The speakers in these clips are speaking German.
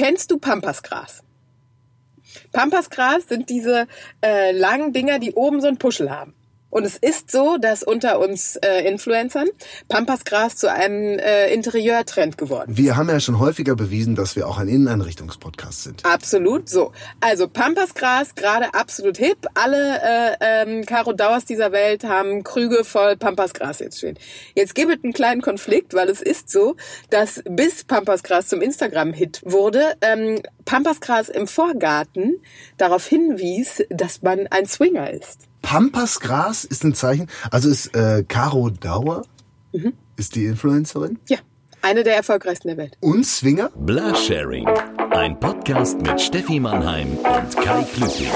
Kennst du Pampasgras? Pampasgras sind diese äh, langen Dinger, die oben so einen Puschel haben. Und es ist so, dass unter uns äh, Influencern Pampasgras zu einem äh, Interieurtrend geworden ist. Wir haben ja schon häufiger bewiesen, dass wir auch ein Inneneinrichtungspodcast sind. Absolut so. Also Pampasgras, gerade absolut hip. Alle äh, ähm, Caro Dauers dieser Welt haben Krüge voll Pampasgras jetzt stehen. Jetzt gibt es einen kleinen Konflikt, weil es ist so, dass bis Pampasgras zum Instagram-Hit wurde, ähm, Pampasgras im Vorgarten darauf hinwies, dass man ein Swinger ist. Pampasgras ist ein Zeichen. Also ist äh, Caro Dauer, ist die Influencerin. Ja, eine der erfolgreichsten der Welt. Und Swinger. Blasharing. Ein Podcast mit Steffi Mannheim und Kai Klüting.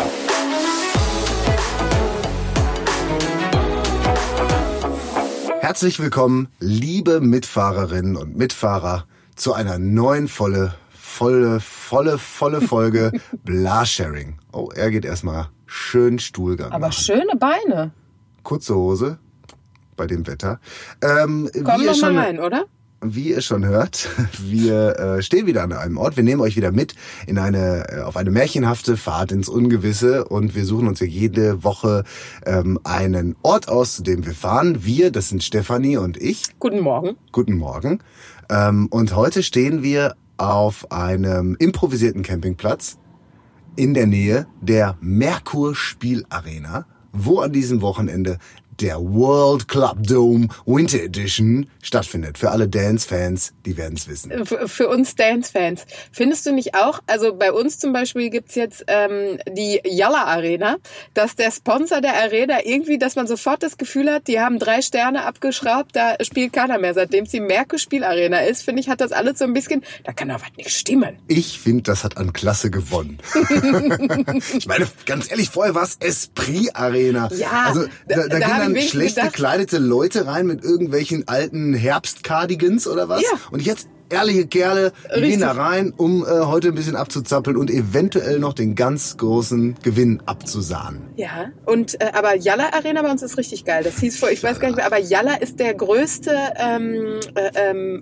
Herzlich willkommen, liebe Mitfahrerinnen und Mitfahrer, zu einer neuen volle, volle, volle, volle Folge Blasharing. Oh, er geht erstmal schön Stuhlgang. Aber machen. schöne Beine. Kurze Hose bei dem Wetter. Ähm, Komm wie mal schon- rein, oder? Wie ihr schon hört, wir äh, stehen wieder an einem Ort. Wir nehmen euch wieder mit in eine äh, auf eine märchenhafte Fahrt ins Ungewisse und wir suchen uns ja jede Woche ähm, einen Ort aus, zu dem wir fahren. Wir, das sind Stefanie und ich. Guten Morgen. Guten Morgen. Ähm, und heute stehen wir auf einem improvisierten Campingplatz in der Nähe der Merkur Spielarena, wo an diesem Wochenende der World Club Dome Winter Edition stattfindet. Für alle Dance-Fans, die werden es wissen. Für uns Dance-Fans. Findest du nicht auch, also bei uns zum Beispiel gibt's jetzt ähm, die Yalla Arena, dass der Sponsor der Arena irgendwie, dass man sofort das Gefühl hat, die haben drei Sterne abgeschraubt, da spielt keiner mehr. Seitdem es die Merkur Spielarena ist, finde ich, hat das alles so ein bisschen, da kann doch was nicht stimmen. Ich finde, das hat an Klasse gewonnen. ich meine, ganz ehrlich, vorher war es Esprit Arena. Ja, also da, da- da, wenigstens schlecht gedacht- gekleidete Leute rein mit irgendwelchen alten Herbstcardigans oder was. Ja. Und jetzt ehrliche Kerle, Richtig. gehen da rein, um äh, heute ein bisschen abzuzappeln und eventuell noch den ganz großen Gewinn abzusahnen. Ja, und äh, aber Yalla Arena bei uns ist richtig geil. Das hieß vor, ich weiß gar nicht mehr, aber Yalla ist der größte ähm, äh, ähm,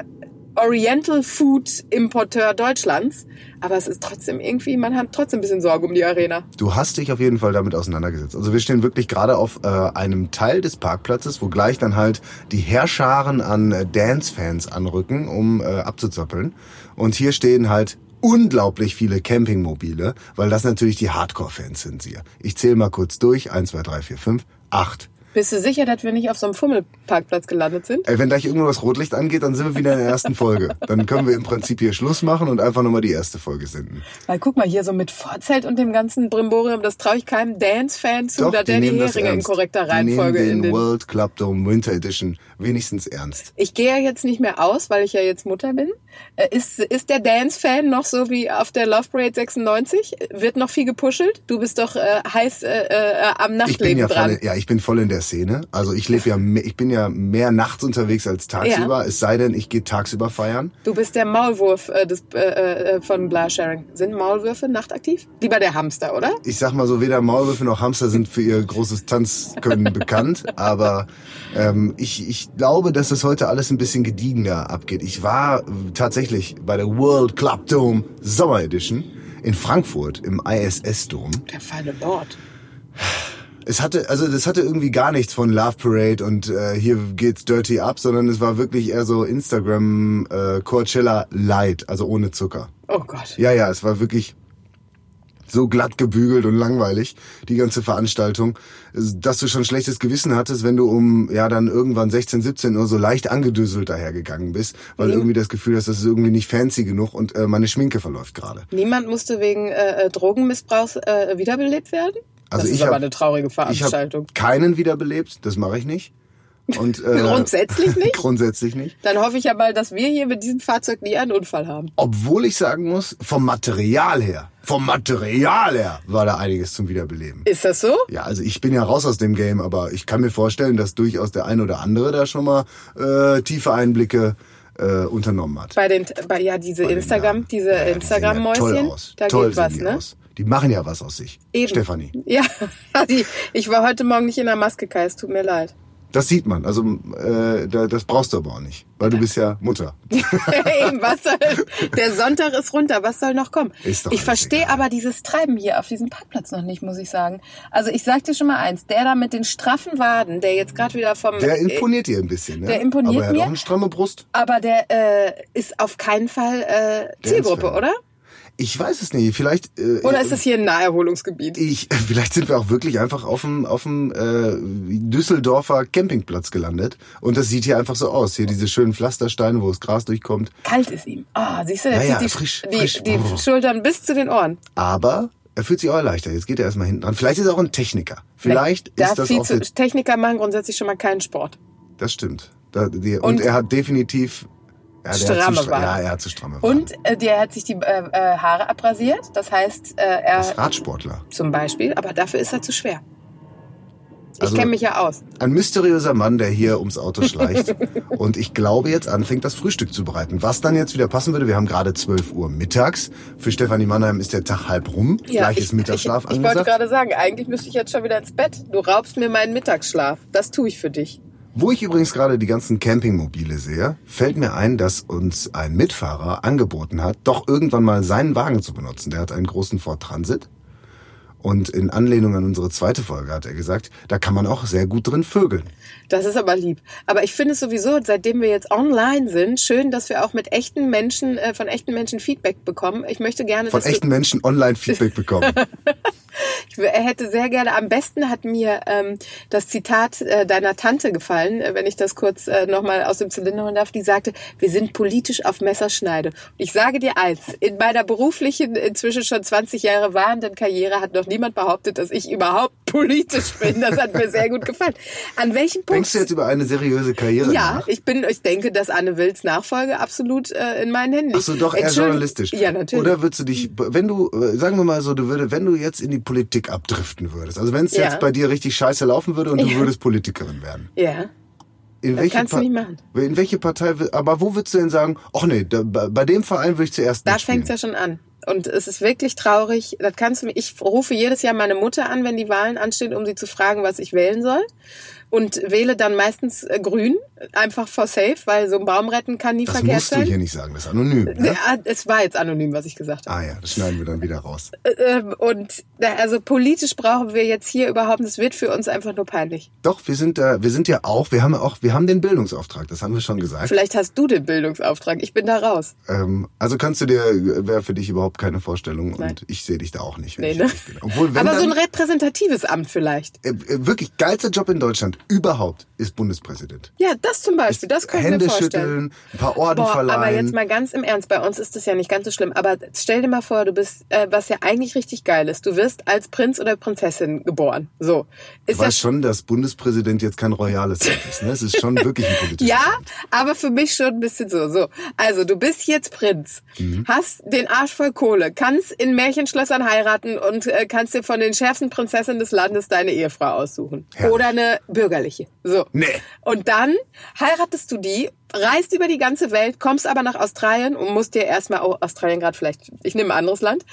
Oriental Food Importeur Deutschlands. Aber es ist trotzdem irgendwie, man hat trotzdem ein bisschen Sorge um die Arena. Du hast dich auf jeden Fall damit auseinandergesetzt. Also wir stehen wirklich gerade auf äh, einem Teil des Parkplatzes, wo gleich dann halt die Herrscharen an äh, Dance-Fans anrücken, um äh, abzuzappeln. Und hier stehen halt unglaublich viele Campingmobile, weil das natürlich die Hardcore-Fans sind hier. Ich zähle mal kurz durch. Eins, zwei, drei, vier, fünf, acht. Bist du sicher, dass wir nicht auf so einem Fummelparkplatz gelandet sind? Ey, wenn gleich irgendwo das Rotlicht angeht, dann sind wir wieder in der ersten Folge. Dann können wir im Prinzip hier Schluss machen und einfach nochmal die erste Folge senden. Weil guck mal, hier so mit Vorzelt und dem ganzen Brimborium, das traue ich keinem Dance-Fan zu, dass der die das Heringe in korrekter Die Reihenfolge nehmen in den den... World Club Dome Winter Edition wenigstens ernst. Ich gehe ja jetzt nicht mehr aus, weil ich ja jetzt Mutter bin. Äh, Ist, ist der Dance-Fan noch so wie auf der Love Parade 96? Wird noch viel gepuschelt? Du bist doch äh, heiß äh, äh, am Ich bin Nachtleben ja dran. voll, ja, ich bin voll in der Szene. Also ich lebe ja, mehr, ich bin ja mehr nachts unterwegs als tagsüber. Es sei denn, ich gehe tagsüber feiern. Du bist der Maulwurf äh, des, äh, äh, von Blasharing. Sind Maulwürfe nachtaktiv? Lieber der Hamster, oder? Ich sag mal so, weder Maulwürfe noch Hamster sind für ihr großes Tanzkönnen bekannt. Aber ähm, ich, ich glaube, dass das heute alles ein bisschen gediegener abgeht. Ich war tatsächlich bei der World Club Dome Sommer Edition in Frankfurt im ISS-Dom. Der feine Lord. Es hatte, also das hatte irgendwie gar nichts von Love Parade und äh, hier geht's dirty up, sondern es war wirklich eher so Instagram äh, Coachella Light, also ohne Zucker. Oh Gott. Ja, ja, es war wirklich so glatt gebügelt und langweilig, die ganze Veranstaltung, dass du schon schlechtes Gewissen hattest, wenn du um, ja, dann irgendwann 16, 17 Uhr so leicht angedüsselt dahergegangen bist, weil Mhm. irgendwie das Gefühl hast, das ist irgendwie nicht fancy genug und äh, meine Schminke verläuft gerade. Niemand musste wegen äh, äh, Drogenmissbrauchs äh, wiederbelebt werden? Also das ist ich aber hab- eine traurige Ich Veranstaltung. keinen wiederbelebt, das mache ich nicht. Und, äh, Grundsätzlich nicht? Grundsätzlich nicht. Dann hoffe ich ja mal, dass wir hier mit diesem Fahrzeug nie einen Unfall haben. Obwohl ich sagen muss, vom Material her, vom Material her war da einiges zum Wiederbeleben. Ist das so? Ja, also ich bin ja raus aus dem Game, aber ich kann mir vorstellen, dass durchaus der ein oder andere da schon mal äh, tiefe Einblicke äh, unternommen hat. Bei den, bei, ja, diese Bei Instagram, Damen. diese Ja, ja Instagram-Mäuschen, aus. da toll geht was, ne? aus. Die machen ja was aus sich. Eben. Stefanie. Ja, ich war heute Morgen nicht in der Maske, Kai, es tut mir leid. Das sieht man. Also äh, da- das brauchst du aber auch nicht, weil du bist ja Mutter. Eben, was soll, der Sonntag ist runter, was soll noch kommen? Ich verstehe aber dieses Treiben hier auf diesem Parkplatz noch nicht, muss ich sagen. Also ich sag dir schon mal eins, der da mit den straffen Waden, der jetzt gerade wieder vom... Der äh, imponiert dir ein bisschen, ne? der imponiert aber er hat mir. auch eine stramme Brust. aber der äh, ist auf keinen Fall äh, Zielgruppe, oder? Ich weiß es nicht. Vielleicht. Äh, Oder ist das hier ein Naherholungsgebiet? ich, vielleicht sind wir auch wirklich einfach auf dem, auf dem äh, Düsseldorfer Campingplatz gelandet. Und das sieht hier einfach so aus. Hier diese schönen Pflastersteine, wo das Gras durchkommt. Kalt ist ihm. Ah, siehst du, der Ja, ja, zieht die, frisch, die, frisch. die Brr. Schultern bis zu den Ohren. Aber er fühlt sich auch erleichtert. Jetzt geht er erstmal hinten dran. Vielleicht ist er auch ein Techniker. Vielleicht da ist das viel auch zu, Techniker machen grundsätzlich schon mal keinen Sport. Das stimmt. Und, Und- er hat definitiv. Ja, Stramme Waden. Ja, er hat zu stramme Waden. Und äh, der hat sich die äh, äh, Haare abrasiert. Das heißt, äh, Er ist Radsportler. zum Beispiel, aber dafür ist er zu schwer. Ich Also- kenne mich ja aus. Ein mysteriöser Mann, der hier ums Auto schleicht. und ich glaube, jetzt anfängt, das Frühstück zu bereiten. Was dann jetzt wieder passen würde, wir haben gerade 12 Uhr mittags. Für Stefanie Mannheim ist der Tag halb rum. Gleich ich, ist Mittagsschlaf ich, ich wollte angesagt. gerade sagen, eigentlich müsste ich jetzt schon wieder ins Bett. Du raubst mir meinen Mittagsschlaf. Das tue ich für dich. Wo ich übrigens gerade die ganzen Campingmobile sehe, fällt mir ein, dass uns ein Mitfahrer angeboten hat, doch irgendwann mal seinen Wagen zu benutzen. Der hat einen großen Ford Transit. Und in Anlehnung an unsere zweite Folge hat er gesagt, da kann man auch sehr gut drin vögeln. Das ist aber lieb. Aber ich finde es sowieso, seitdem wir jetzt online sind, schön, dass wir auch mit echten Menschen, äh, von echten Menschen Feedback bekommen. Ich möchte gerne, Von echten Menschen online Feedback bekommen. ich hätte sehr gerne, am besten hat mir ähm, das Zitat äh, deiner Tante gefallen, äh, wenn ich das kurz äh, nochmal aus dem Zylinder holen darf. Die sagte, wir sind politisch auf Messerschneide. Und ich sage dir eins, in meiner beruflichen, inzwischen schon 20 Jahre wahrenden Karriere hat noch niemand behauptet, dass ich überhaupt politisch bin. Das hat mir sehr gut gefallen. An welchem Punkt Denkst du jetzt über eine seriöse Karriere Ja, nach? ich bin, ich denke, dass Anne Wills Nachfolge absolut äh, in meinen Händen Ach liegt. so, doch eher journalistisch. Ja, natürlich. Oder würdest du dich, wenn du, äh, sagen wir mal so, du würde, wenn du jetzt in die Politik abdriften würdest, also wenn es Ja. jetzt bei dir richtig scheiße laufen würde und du Ja. würdest Politikerin werden. ja. In Das kannst du Pa- nicht machen. In welche Partei, aber wo würdest du denn sagen, ach nee, da, bei dem Verein würde ich zuerst Da mitspielen. fängt's ja schon an. Und es ist wirklich traurig. Das kannst du mir, ich rufe jedes Jahr meine Mutter an, wenn die Wahlen anstehen, um sie zu fragen, was ich wählen soll. Und wähle dann meistens äh, grün, einfach for safe, weil so ein Baum retten kann nie Das verkehrt musst du sein. hier nicht sagen, das ist anonym. Ne? Es war jetzt anonym, was ich gesagt habe. Ah ja, das schneiden wir dann wieder raus. Ähm, Und also politisch brauchen wir jetzt hier überhaupt, das wird für uns einfach nur peinlich. Doch, wir sind da, wir sind ja auch, wir haben ja auch, wir haben den Bildungsauftrag, das haben wir schon gesagt. Vielleicht hast du den Bildungsauftrag. Ich bin da raus. Ähm, also kannst du dir, wäre für dich überhaupt keine Vorstellung Nein. und ich sehe dich da auch nicht. wenn Nee, ich ne? Obwohl, wenn Aber so dann, ein repräsentatives Amt vielleicht. äh, äh, wirklich geilster Job in Deutschland überhaupt ist Bundespräsident. Ja, das zum Beispiel, das mir Hände vorstellen. schütteln, ein paar Orden Boah, verleihen. aber jetzt mal ganz im Ernst, bei uns ist das ja nicht ganz so schlimm. Aber stell dir mal vor, du bist, äh, was ja eigentlich richtig geil ist, du wirst als Prinz oder Prinzessin geboren. So. Ist ja weiß schon, dass Bundespräsident jetzt kein royales Amt ist. Ne? Es ist schon wirklich ein politisches Ja, Amt. aber für mich schon ein bisschen so. So, also du bist jetzt Prinz, Mhm. hast den Arsch voll Kohle, kannst in Märchenschlössern heiraten und äh, kannst dir von den schärfsten Prinzessinnen des Landes deine Ehefrau aussuchen. Herrlich. Oder eine bürgerliche. So. Nee. Und dann heiratest du die, reist über die ganze Welt, kommst aber nach Australien und musst dir erstmal, oh, Australien gerade vielleicht, ich nehme ein anderes Land.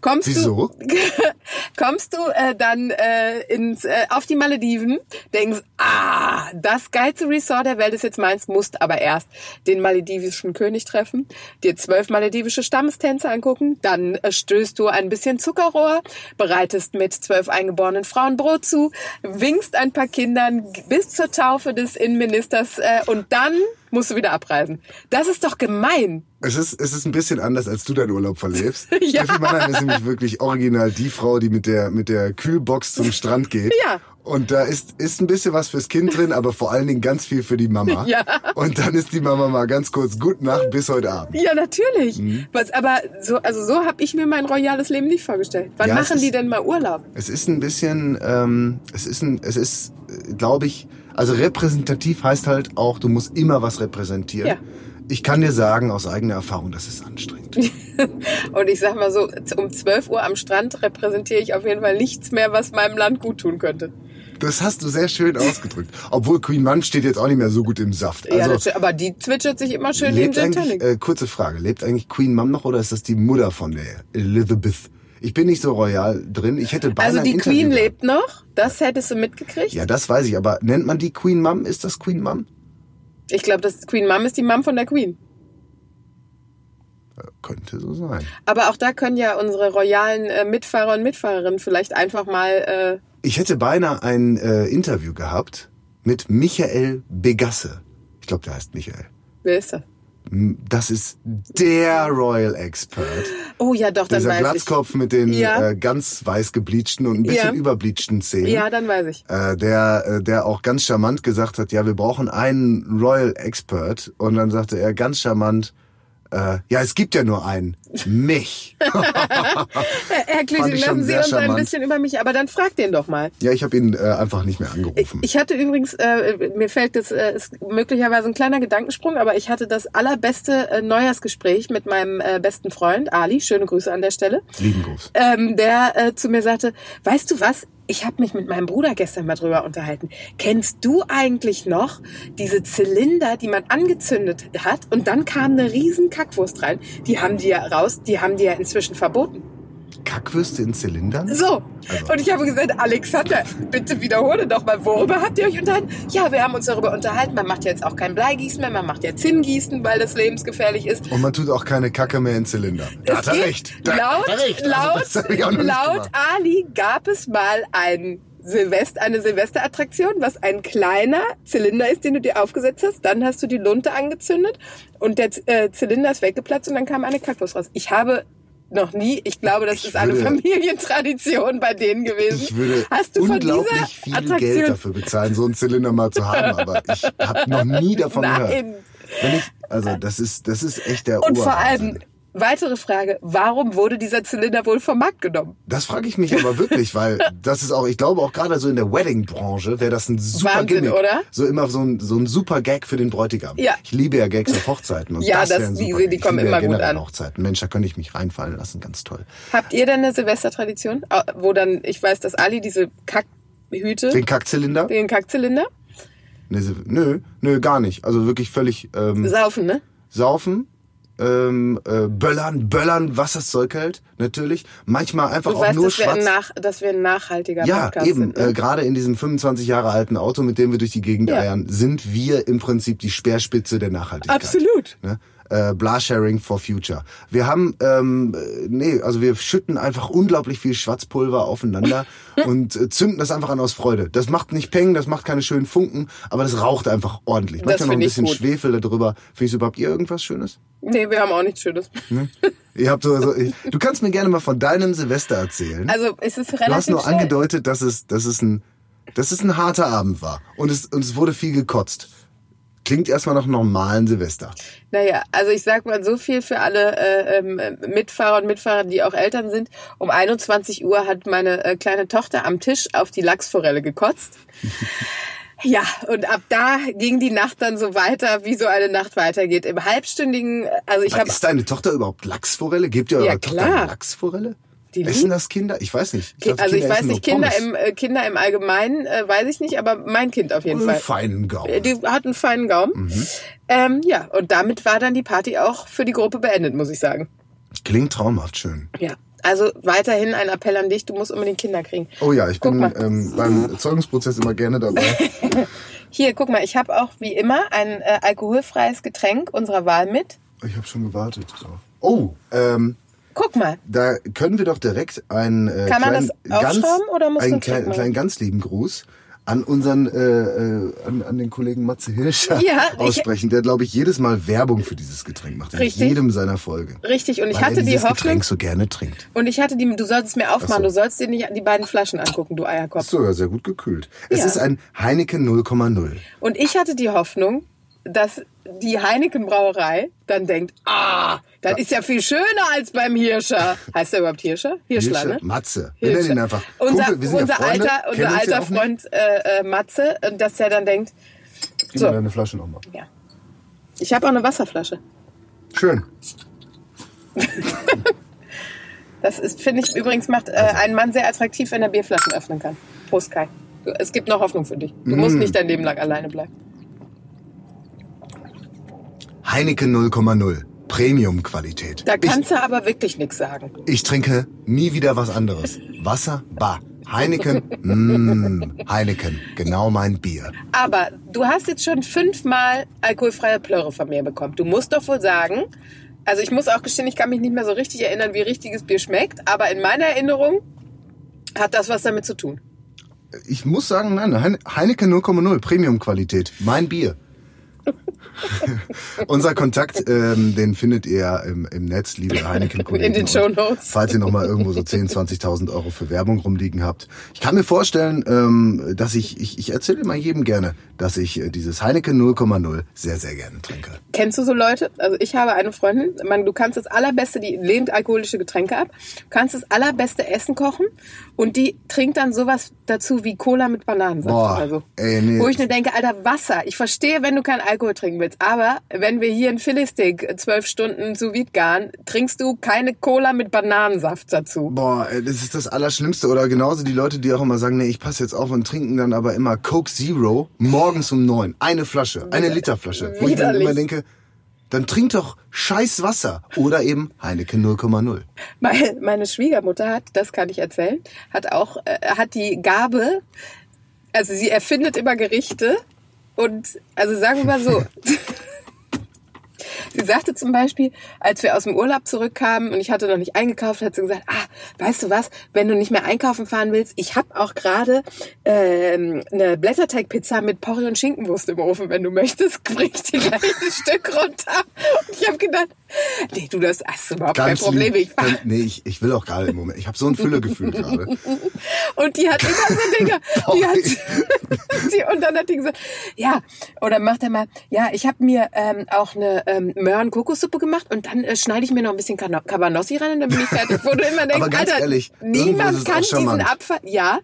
Kommst Wieso? du, kommst du äh, dann äh, ins, äh, auf die Malediven, denkst, ah, das geilste Resort der Welt ist jetzt meins, musst aber erst den maledivischen König treffen, dir zwölf maledivische Stammestänze angucken, dann äh, stößt du ein bisschen Zuckerrohr, bereitest mit zwölf eingeborenen Frauen Brot zu, winkst ein paar Kindern bis zur Taufe des Innenministers äh, und dann musst du wieder abreisen. Das ist doch gemein. Es ist, es ist ein bisschen anders, als du deinen Urlaub verlebst. Ja. Steffi Mannheim ist nämlich wirklich original die Frau, die mit der, mit der Kühlbox zum Strand geht. Ja. Und da ist, ist ein bisschen was fürs Kind drin, aber vor allen Dingen ganz viel für die Mama. Ja. Und dann ist die Mama mal ganz kurz Gut Nacht bis heute Abend. Ja, natürlich. Mhm. Was, aber so, also so habe ich mir mein royales Leben nicht vorgestellt. Wann Ja, machen die ist- denn mal Urlaub? Es ist ein bisschen, ähm, es ist ein, es ist, glaube ich, also repräsentativ heißt halt auch, du musst immer was repräsentieren. Ja. Ich kann dir sagen aus eigener Erfahrung, das ist anstrengend. Und ich sag mal so, um 12 Uhr am Strand repräsentiere ich auf jeden Fall nichts mehr, was meinem Land gut tun könnte. Das hast du sehr schön ausgedrückt. Obwohl Queen Mum steht jetzt auch nicht mehr so gut im Saft. ja, Also stimmt. aber die zwitschert sich immer schön im lebt Gin Tonic. äh, kurze Frage, lebt eigentlich Queen Mum noch oder ist das die Mutter von der Elizabeth? Ich bin nicht so royal drin. Ich hätte beinahe Also die Queen lebt noch, das hättest du mitgekriegt. Ja, das weiß ich, aber nennt man die Queen Mom? Ist das Queen Mom? Ich glaube, das Queen Mom ist die Mom von der Queen. Äh, Könnte so sein. Aber auch da können ja unsere royalen äh, Mitfahrer und Mitfahrerinnen vielleicht einfach mal. Äh, Ich hätte beinahe ein äh, Interview gehabt mit Michael Begasse. Ich glaube, der heißt Michael. wer ist das? Das ist der Royal Expert. Oh ja, doch, dann Dieser weiß Glatzkopf mit den Ja. äh, ganz weiß gebleachten und ein bisschen Ja. überbleachten Zähnen. ich. Ja, dann weiß ich. Äh, der, äh, der auch ganz charmant gesagt hat, ja, wir brauchen einen Royal Expert. Und dann sagte er ganz charmant, äh, ja, es gibt ja nur einen. Mich. Herr, Klüsing, lassen Sie uns ein charmant. bisschen über mich, aber dann frag den doch mal. ja, ich habe ihn äh, einfach nicht mehr angerufen. Ich hatte übrigens, äh, mir fällt das, äh, ist möglicherweise ein kleiner Gedankensprung, aber ich hatte das allerbeste äh, Neujahrsgespräch mit meinem äh, besten Freund Ali, schöne Grüße an der Stelle, Lieben Gruß. ähm, der äh, zu mir sagte, weißt du was, ich habe mich mit meinem Bruder gestern mal drüber unterhalten. Kennst du eigentlich noch diese Zylinder, die man angezündet hat und dann kam eine riesen Kackwurst rein? Die haben die ja raus, die haben die ja inzwischen verboten. Kackwürste in Zylindern? So. Also- Und ich habe gesagt, Alexander, bitte wiederhole doch mal, worüber habt ihr euch unterhalten? Ja, wir haben uns darüber unterhalten, man macht jetzt auch kein Bleigießen mehr, man macht ja Zinngießen, weil das lebensgefährlich ist. Und man tut auch keine Kacke mehr in Zylinder. Da hat er recht. Da laut, hat er recht. Also, laut. Ali gab es mal ein Silvester, eine Silvesterattraktion, was ein kleiner Zylinder ist, den du dir aufgesetzt hast. Dann hast du die Lunte angezündet und der äh, Zylinder ist weggeplatzt und dann kam eine Kackwurst raus. Ich habe noch nie, ich glaube, das Ich ist eine würde- Familientradition bei denen gewesen. Ich würde Hast du von dieser unglaublich viel Attraktion Geld dafür bezahlen, so einen Zylinder mal zu haben, aber ich habe noch nie davon gehört. Nein. Wenn ich, also das ist, das ist echt der Und vor Oberwahnsinn. allem, weitere Frage, warum wurde dieser Zylinder wohl vom Markt genommen? Das frage ich mich aber wirklich, weil das ist auch, ich glaube auch gerade so in der Wedding-Branche wäre das ein super Wahnsinn, Gimmick. oder? So immer so ein, so ein super Gag für den Bräutigam. Ja. Ich liebe ja Gags auf Hochzeiten. Und Ja, das, das- ein die- super die. Ich kommen liebe ja immer gut an. Hochzeiten. Mensch, da könnte ich mich reinfallen lassen, ganz toll. Habt ihr denn eine Silvestertradition, Au- wo dann, ich weiß, dass Ali diese Kackhüte, Den Kackzylinder? den Kackzylinder, Nö, nö, gar nicht. Also wirklich völlig ähm, saufen, ne? saufen, ähm, äh, böllern, böllern, was das Zeug hält, natürlich. Manchmal einfach Du auch weißt, nur dass wir, schwarz. nach, dass wir ein nachhaltiger Ja, Podcast eben. sind. Ne? Äh, Gerade in diesem 25 Jahre alten Auto, mit dem wir durch die Gegend Ja. eiern, sind wir im Prinzip die Speerspitze der Nachhaltigkeit. Absolut. Ne? Äh, Blasharing for Future. Wir haben, ähm, äh, nee, also wir schütten einfach unglaublich viel Schwarzpulver aufeinander und äh, zünden das einfach an aus Freude. Das macht nicht Peng, das macht keine schönen Funken, aber das raucht einfach ordentlich. Manchmal noch ein ich bisschen. Schwefel darüber. Findest du überhaupt ihr irgendwas Schönes? Nee, wir haben auch nichts Schönes. Ihr habt so, also, ich, du kannst mir gerne mal von deinem Silvester erzählen. Also es ist relativ Du hast nur angedeutet, dass es, dass es ein, dass es ein harter Abend war. Und es, und es wurde viel gekotzt. Klingt erstmal nach einem normalen Silvester. Naja, also ich sag mal so viel für alle äh, ähm, Mitfahrer und Mitfahrer, die auch Eltern sind. Um 21 Uhr hat meine äh, kleine Tochter am Tisch auf die Lachsforelle gekotzt. Ja, und ab da ging die Nacht dann so weiter, wie so eine Nacht weitergeht. Im halbstündigen, also ich habe ist deine Tochter überhaupt Lachsforelle? Gebt ihr Ja, eurer Tochter Lachsforelle? Die Essen das Kinder? Ich weiß nicht. Ich glaub, also ich Kinder weiß essen nicht, Kinder im äh, Kinder im Allgemeinen äh, weiß ich nicht, aber mein Kind auf jeden Einen Fall. feinen Gaumen. Äh, Die hat einen feinen Gaumen. Mhm. Ähm, ja, und damit war dann die Party auch für die Gruppe beendet, muss ich sagen. Klingt traumhaft schön. Ja. Also weiterhin ein Appell an dich, du musst unbedingt Kinder kriegen. Oh ja, ich Guck bin ähm, beim Erzeugungsprozess immer gerne dabei. Hier, guck mal, ich habe auch wie immer ein äh, alkoholfreies Getränk unserer Wahl mit. ich habe schon gewartet drauf. Oh, ähm, Guck mal. da können wir doch direkt einen äh, Kann kleinen, ganz, einen kleinen, kleinen ganz lieben Gruß an unseren, äh, äh, an, an den Kollegen Matze Hirscher Ja, aussprechen, der, glaube ich, jedes Mal Werbung für dieses Getränk macht. In jedem seiner Folgen. Richtig, und ich hatte die Hoffnung, Getränk so gerne trinkt. und ich hatte die, du solltest mir aufmachen, Ach so. du sollst dir nicht die beiden Flaschen angucken, du Eierkopf. So, ja, sehr gut gekühlt. Es Ja. ist ein Heineken 0,0. Und ich hatte die Hoffnung, dass die Heineken Brauerei dann denkt, ah, das ist ja viel schöner als beim Hirscher. Heißt der überhaupt Hirscher? Hirschler, Hirscher, ne? Matze. Wir Hirscher. nennen ihn einfach. Unser, Kumpel, wir unser ja Freunde, alter, unser uns ja alter. Freund äh, äh, Matze, dass der dann denkt, Gib So. mir deine Flasche nochmal. ja. Ich habe auch eine Wasserflasche. Schön. Das ist, finde ich, übrigens macht äh, einen Mann sehr attraktiv, wenn er Bierflaschen öffnen kann. Prost, Kai. Es gibt noch Hoffnung für dich. Du musst Mm. nicht dein Leben lang alleine bleiben. Heineken 0,0. Premium-Qualität. Da Ich, kannst du aber wirklich nichts sagen. ich trinke nie wieder was anderes. Wasser, bah. Heineken, mm, Heineken, genau mein Bier. Aber du hast jetzt schon fünfmal alkoholfreie Plörre von mir bekommen. Du musst doch wohl sagen, also ich muss auch gestehen, ich kann mich nicht mehr so richtig erinnern, wie richtiges Bier schmeckt, aber in meiner Erinnerung hat das was damit zu tun. Ich muss sagen, nein, Heine- Heineken 0,0, Premium-Qualität, mein Bier. Unser Kontakt, ähm, den findet ihr im, im Netz, liebe Heineken-Kollegen. In den Und Shownotes. Falls ihr nochmal irgendwo so 10.000, 20.000 Euro für Werbung rumliegen habt. Ich kann mir vorstellen, ähm, dass ich, ich, ich erzähle immer jedem gerne, dass ich äh, dieses Heineken 0,0 sehr, sehr gerne trinke. Kennst du so Leute? Also ich habe eine Freundin, man, du kannst das allerbeste, die lehnt alkoholische Getränke ab, du kannst das allerbeste Essen kochen und die trinkt dann sowas dazu wie Cola mit Bananensaft Boah, oder so. ey, nee. Wo ich nur denke, Alter, Wasser. Ich verstehe, wenn du keinen Alkohol trinken willst, aber wenn wir hier einen Philly-Stick zwölf Stunden vide garen, trinkst du keine Cola mit Bananensaft dazu. Boah, ey, das ist das Allerschlimmste. Oder genauso die Leute, die auch immer sagen, nee, ich passe jetzt auf und trinken dann aber immer Coke Zero morgens um neun. Eine Flasche, eine Literflasche. Wo ich dann immer denke, dann trink doch scheiß Wasser. Oder eben Heineken 0,0. Meine, meine Schwiegermutter hat, das kann ich erzählen, hat auch, äh, hat die Gabe, also sie erfindet immer Gerichte und, also sagen wir mal so, sie sagte zum Beispiel, als wir aus dem Urlaub zurückkamen und ich hatte noch nicht eingekauft, hat sie gesagt, ah, weißt du was, wenn du nicht mehr einkaufen fahren willst, ich habe auch gerade ähm, eine Blätterteigpizza mit Porree und Schinkenwurst im Ofen, wenn du möchtest, bring ich dir gleich ein Stück runter. Und ich habe gedacht, nee, du, das hast du überhaupt kein Ganz Problem, lieb. ich Ganz- Nee, ich, ich will auch gerade im Moment. Ich habe so ein Füllegefühl gerade. Und die hat immer so Dinge. Die hat, die, und dann hat die gesagt, ja, oder macht er mal, ja, ich habe mir ähm, auch eine ähm, Möhren-Kokossuppe gemacht und dann äh, schneide ich mir noch ein bisschen Cabanossi rein und dann bin ich fertig. Wo du immer denkst, Aber ganz Alter, ehrlich, niemand kann diesen. Abfall. Ja,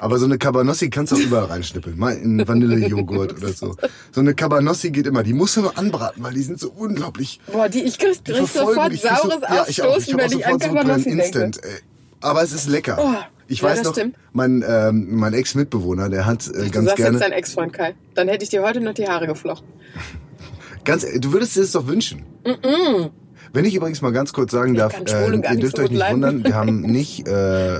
Aber so eine Cabanossi kannst du auch überall reinschnippeln. Mal in Vanillejoghurt oder so. So eine Cabanossi geht immer. Die musst du nur anbraten, weil die sind so unglaublich boah, die, ich krieg, Die krieg sofort mich. Saures so, ja, ich auch. Ich auch wenn ich an so Cabanossi denke. Instant. Ey. Aber es ist lecker. Oh, ich ja, weiß das noch, stimmt. mein, ähm, mein Ex-Mitbewohner, der hat äh, Du ganz sagst gerne... jetzt dein Ex-Freund Kai. Dann hätte ich dir heute noch die Haare geflochten. Ganz, du würdest dir das doch wünschen. Wenn ich übrigens mal ganz kurz sagen darf, kann Schwule äh, ihr dürft so euch nicht leiden. wundern, wir haben nicht äh,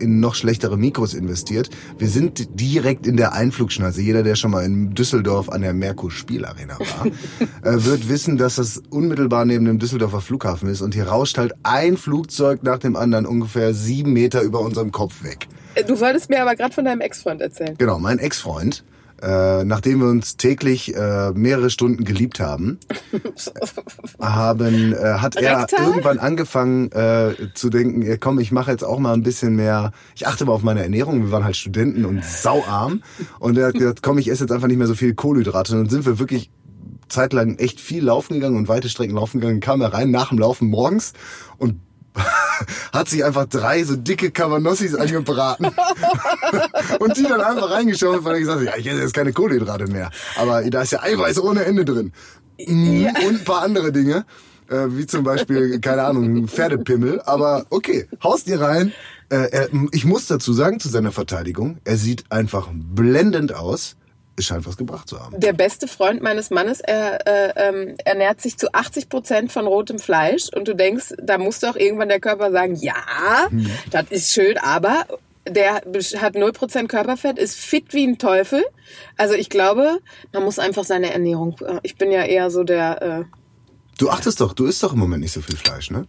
in noch schlechtere Mikros investiert. Wir sind direkt in der Einflugschneise. Jeder, der schon mal in Düsseldorf an der Merkur Spielarena war, äh, wird wissen, dass das unmittelbar neben dem Düsseldorfer Flughafen ist. Und hier rauscht halt ein Flugzeug nach dem anderen ungefähr sieben Meter über unserem Kopf weg. Äh, Du wolltest mir aber gerade von deinem Ex-Freund erzählen. Genau, mein Ex-Freund, äh, nachdem wir uns täglich äh, mehrere Stunden geliebt haben, haben, äh, hat er Rektal? irgendwann angefangen äh, zu denken, ja, komm, ich mache jetzt auch mal ein bisschen mehr, ich achte mal auf meine Ernährung, wir waren halt Studenten und sauarm. Und er hat gesagt, komm, ich esse jetzt einfach nicht mehr so viel Kohlenhydrate. Und dann sind wir wirklich zeitlang echt viel laufen gegangen und weite Strecken laufen gegangen, kam er rein nach dem Laufen morgens und hat sich einfach drei so dicke Cabanossis angebraten und die dann einfach reingeschaut, weil er gesagt hat, ja, ich esse jetzt keine Kohlenhydrate mehr. Aber da ist ja Eiweiß ohne Ende drin. Mm, Und ein paar andere Dinge, äh, wie zum Beispiel, keine Ahnung, Pferdepimmel. Aber okay, haust dir rein. Äh, ich muss dazu sagen, zu seiner Verteidigung, er sieht einfach blendend aus. Es scheint was gebracht zu haben. Der beste Freund meines Mannes er, äh, ähm, ernährt sich zu 80 Prozent von rotem Fleisch und du denkst, da muss doch irgendwann der Körper sagen, ja, Hm. das ist schön, aber der hat 0% Körperfett, ist fit wie ein Teufel. Also ich glaube, man muss einfach seine Ernährung, äh, ich bin ja eher so der, äh, Du achtest doch, du isst doch im Moment nicht so viel Fleisch, ne?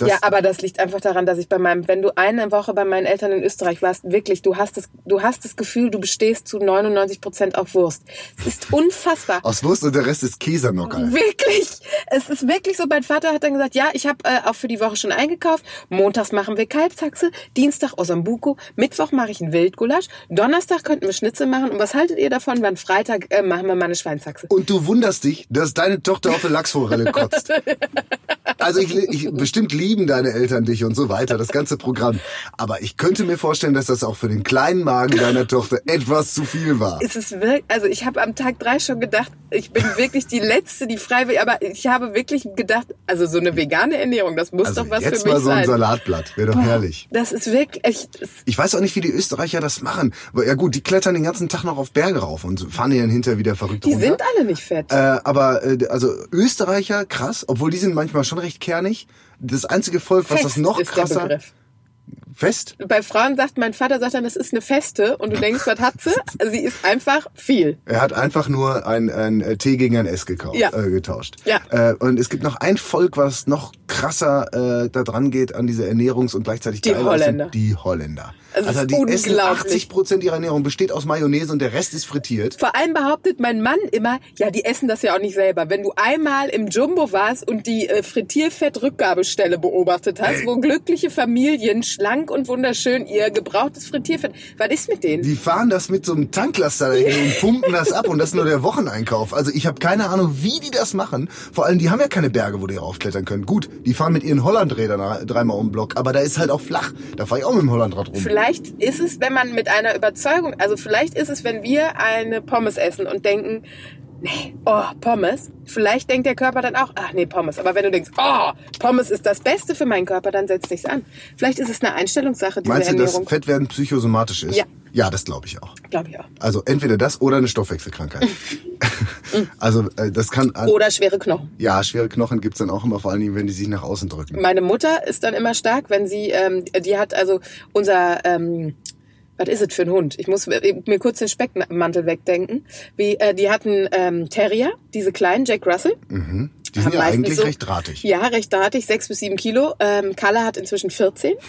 Ja, aber das liegt einfach daran, dass ich bei meinem, wenn du eine Woche bei meinen Eltern in Österreich warst, wirklich, du hast das, du hast das Gefühl, du bestehst zu 99 Prozent auf Wurst. Es ist unfassbar. aus Wurst und der Rest ist Käsernocker. Wirklich, es ist wirklich so. Mein Vater hat dann gesagt, ja, ich habe äh, auch für die Woche schon eingekauft. Montags machen wir Kalbshaxe, Dienstag Osambuco, Mittwoch mache ich einen Wildgulasch, Donnerstag könnten wir Schnitzel machen. Und was haltet ihr davon, wenn Freitag äh, machen wir mal eine Schweinshaxe? Und du wunderst dich, dass deine Tochter auf eine Lachsforelle kotzt. Also ich, ich bestimmt lieben deine Eltern dich und so weiter, das ganze Programm. Aber ich könnte mir vorstellen, dass das auch für den kleinen Magen deiner Tochter etwas zu viel war. Es ist wirklich, also ich habe am Tag drei schon gedacht, ich bin wirklich die Letzte, die frei will, aber ich habe wirklich gedacht, also so eine vegane Ernährung, das muss Also doch was jetzt für mich mal so ein sein. Salatblatt, wäre doch herrlich. Das ist wirklich, echt, es- Ich weiß auch nicht, wie die Österreicher das machen. Aber ja gut, die klettern den ganzen Tag noch auf Berge rauf und fahren dann hinter wieder verrückt die runter. sind alle nicht fett. Äh, aber äh, also Österreicher krass, obwohl die sind manchmal schon recht kernig. Das einzige Volk, was das Fest noch ist der krasser Begriff. fest. Bei Frauen sagt mein Vater sagt dann, das ist eine Feste und du denkst, was hat sie? Sie ist einfach viel. Er hat einfach nur ein, ein äh, T gegen ein S gekauft, Ja. äh, getauscht. Ja. Äh, und es gibt noch ein Volk, was noch krasser äh, da dran geht an diese Ernährungs- und gleichzeitig Die. Holländer. Die Holländer. Es also die essen unglaublich. 80 Prozent ihrer Ernährung besteht aus Mayonnaise und der Rest ist frittiert. Vor allem behauptet mein Mann immer, ja, die essen das ja auch nicht selber. Wenn du einmal im Jumbo warst und die äh, Frittierfett-Rückgabestelle beobachtet hast, wo glückliche Familien schlank und wunderschön ihr gebrauchtes Frittierfett, was ist mit denen? Die fahren das mit so einem Tanklaster dahin und pumpen das ab und das ist nur der Wocheneinkauf. Also ich habe keine Ahnung, wie die das machen. Vor allem, die haben ja keine Berge, wo die raufklettern können. Gut, die fahren mit ihren Hollandrädern dreimal um den Block, aber da ist halt auch flach. Da fahre ich auch mit dem Hollandrad rum. Vielleicht ist es, wenn man mit einer Überzeugung, also vielleicht ist es, wenn wir eine Pommes essen und denken, nee, oh, Pommes, vielleicht denkt der Körper dann auch, ach nee, Pommes. Aber wenn du denkst, oh, Pommes ist das Beste für meinen Körper, dann setzt nichts an. Vielleicht ist es eine Einstellungssache, diese Meinst du, dass Ernährung. Fettwerden psychosomatisch ist? Ja. Ja, das glaube ich auch. Glaube ich auch. Also entweder das oder eine Stoffwechselkrankheit. also äh, das kann... an- Oder schwere Knochen. Ja, schwere Knochen gibt's dann auch immer, vor allen Dingen, wenn die sich nach außen drücken. Meine Mutter ist dann immer stark, wenn sie, ähm, die hat also unser, ähm, was ist es für ein Hund? Ich muss mir kurz den Speckmantel wegdenken. Wie, äh, die hatten ähm, Terrier, diese kleinen Jack Russell. Die sind ja eigentlich so- recht drahtig. Ja, recht drahtig, sechs bis sieben Kilo. Ähm, Kalle hat inzwischen 14.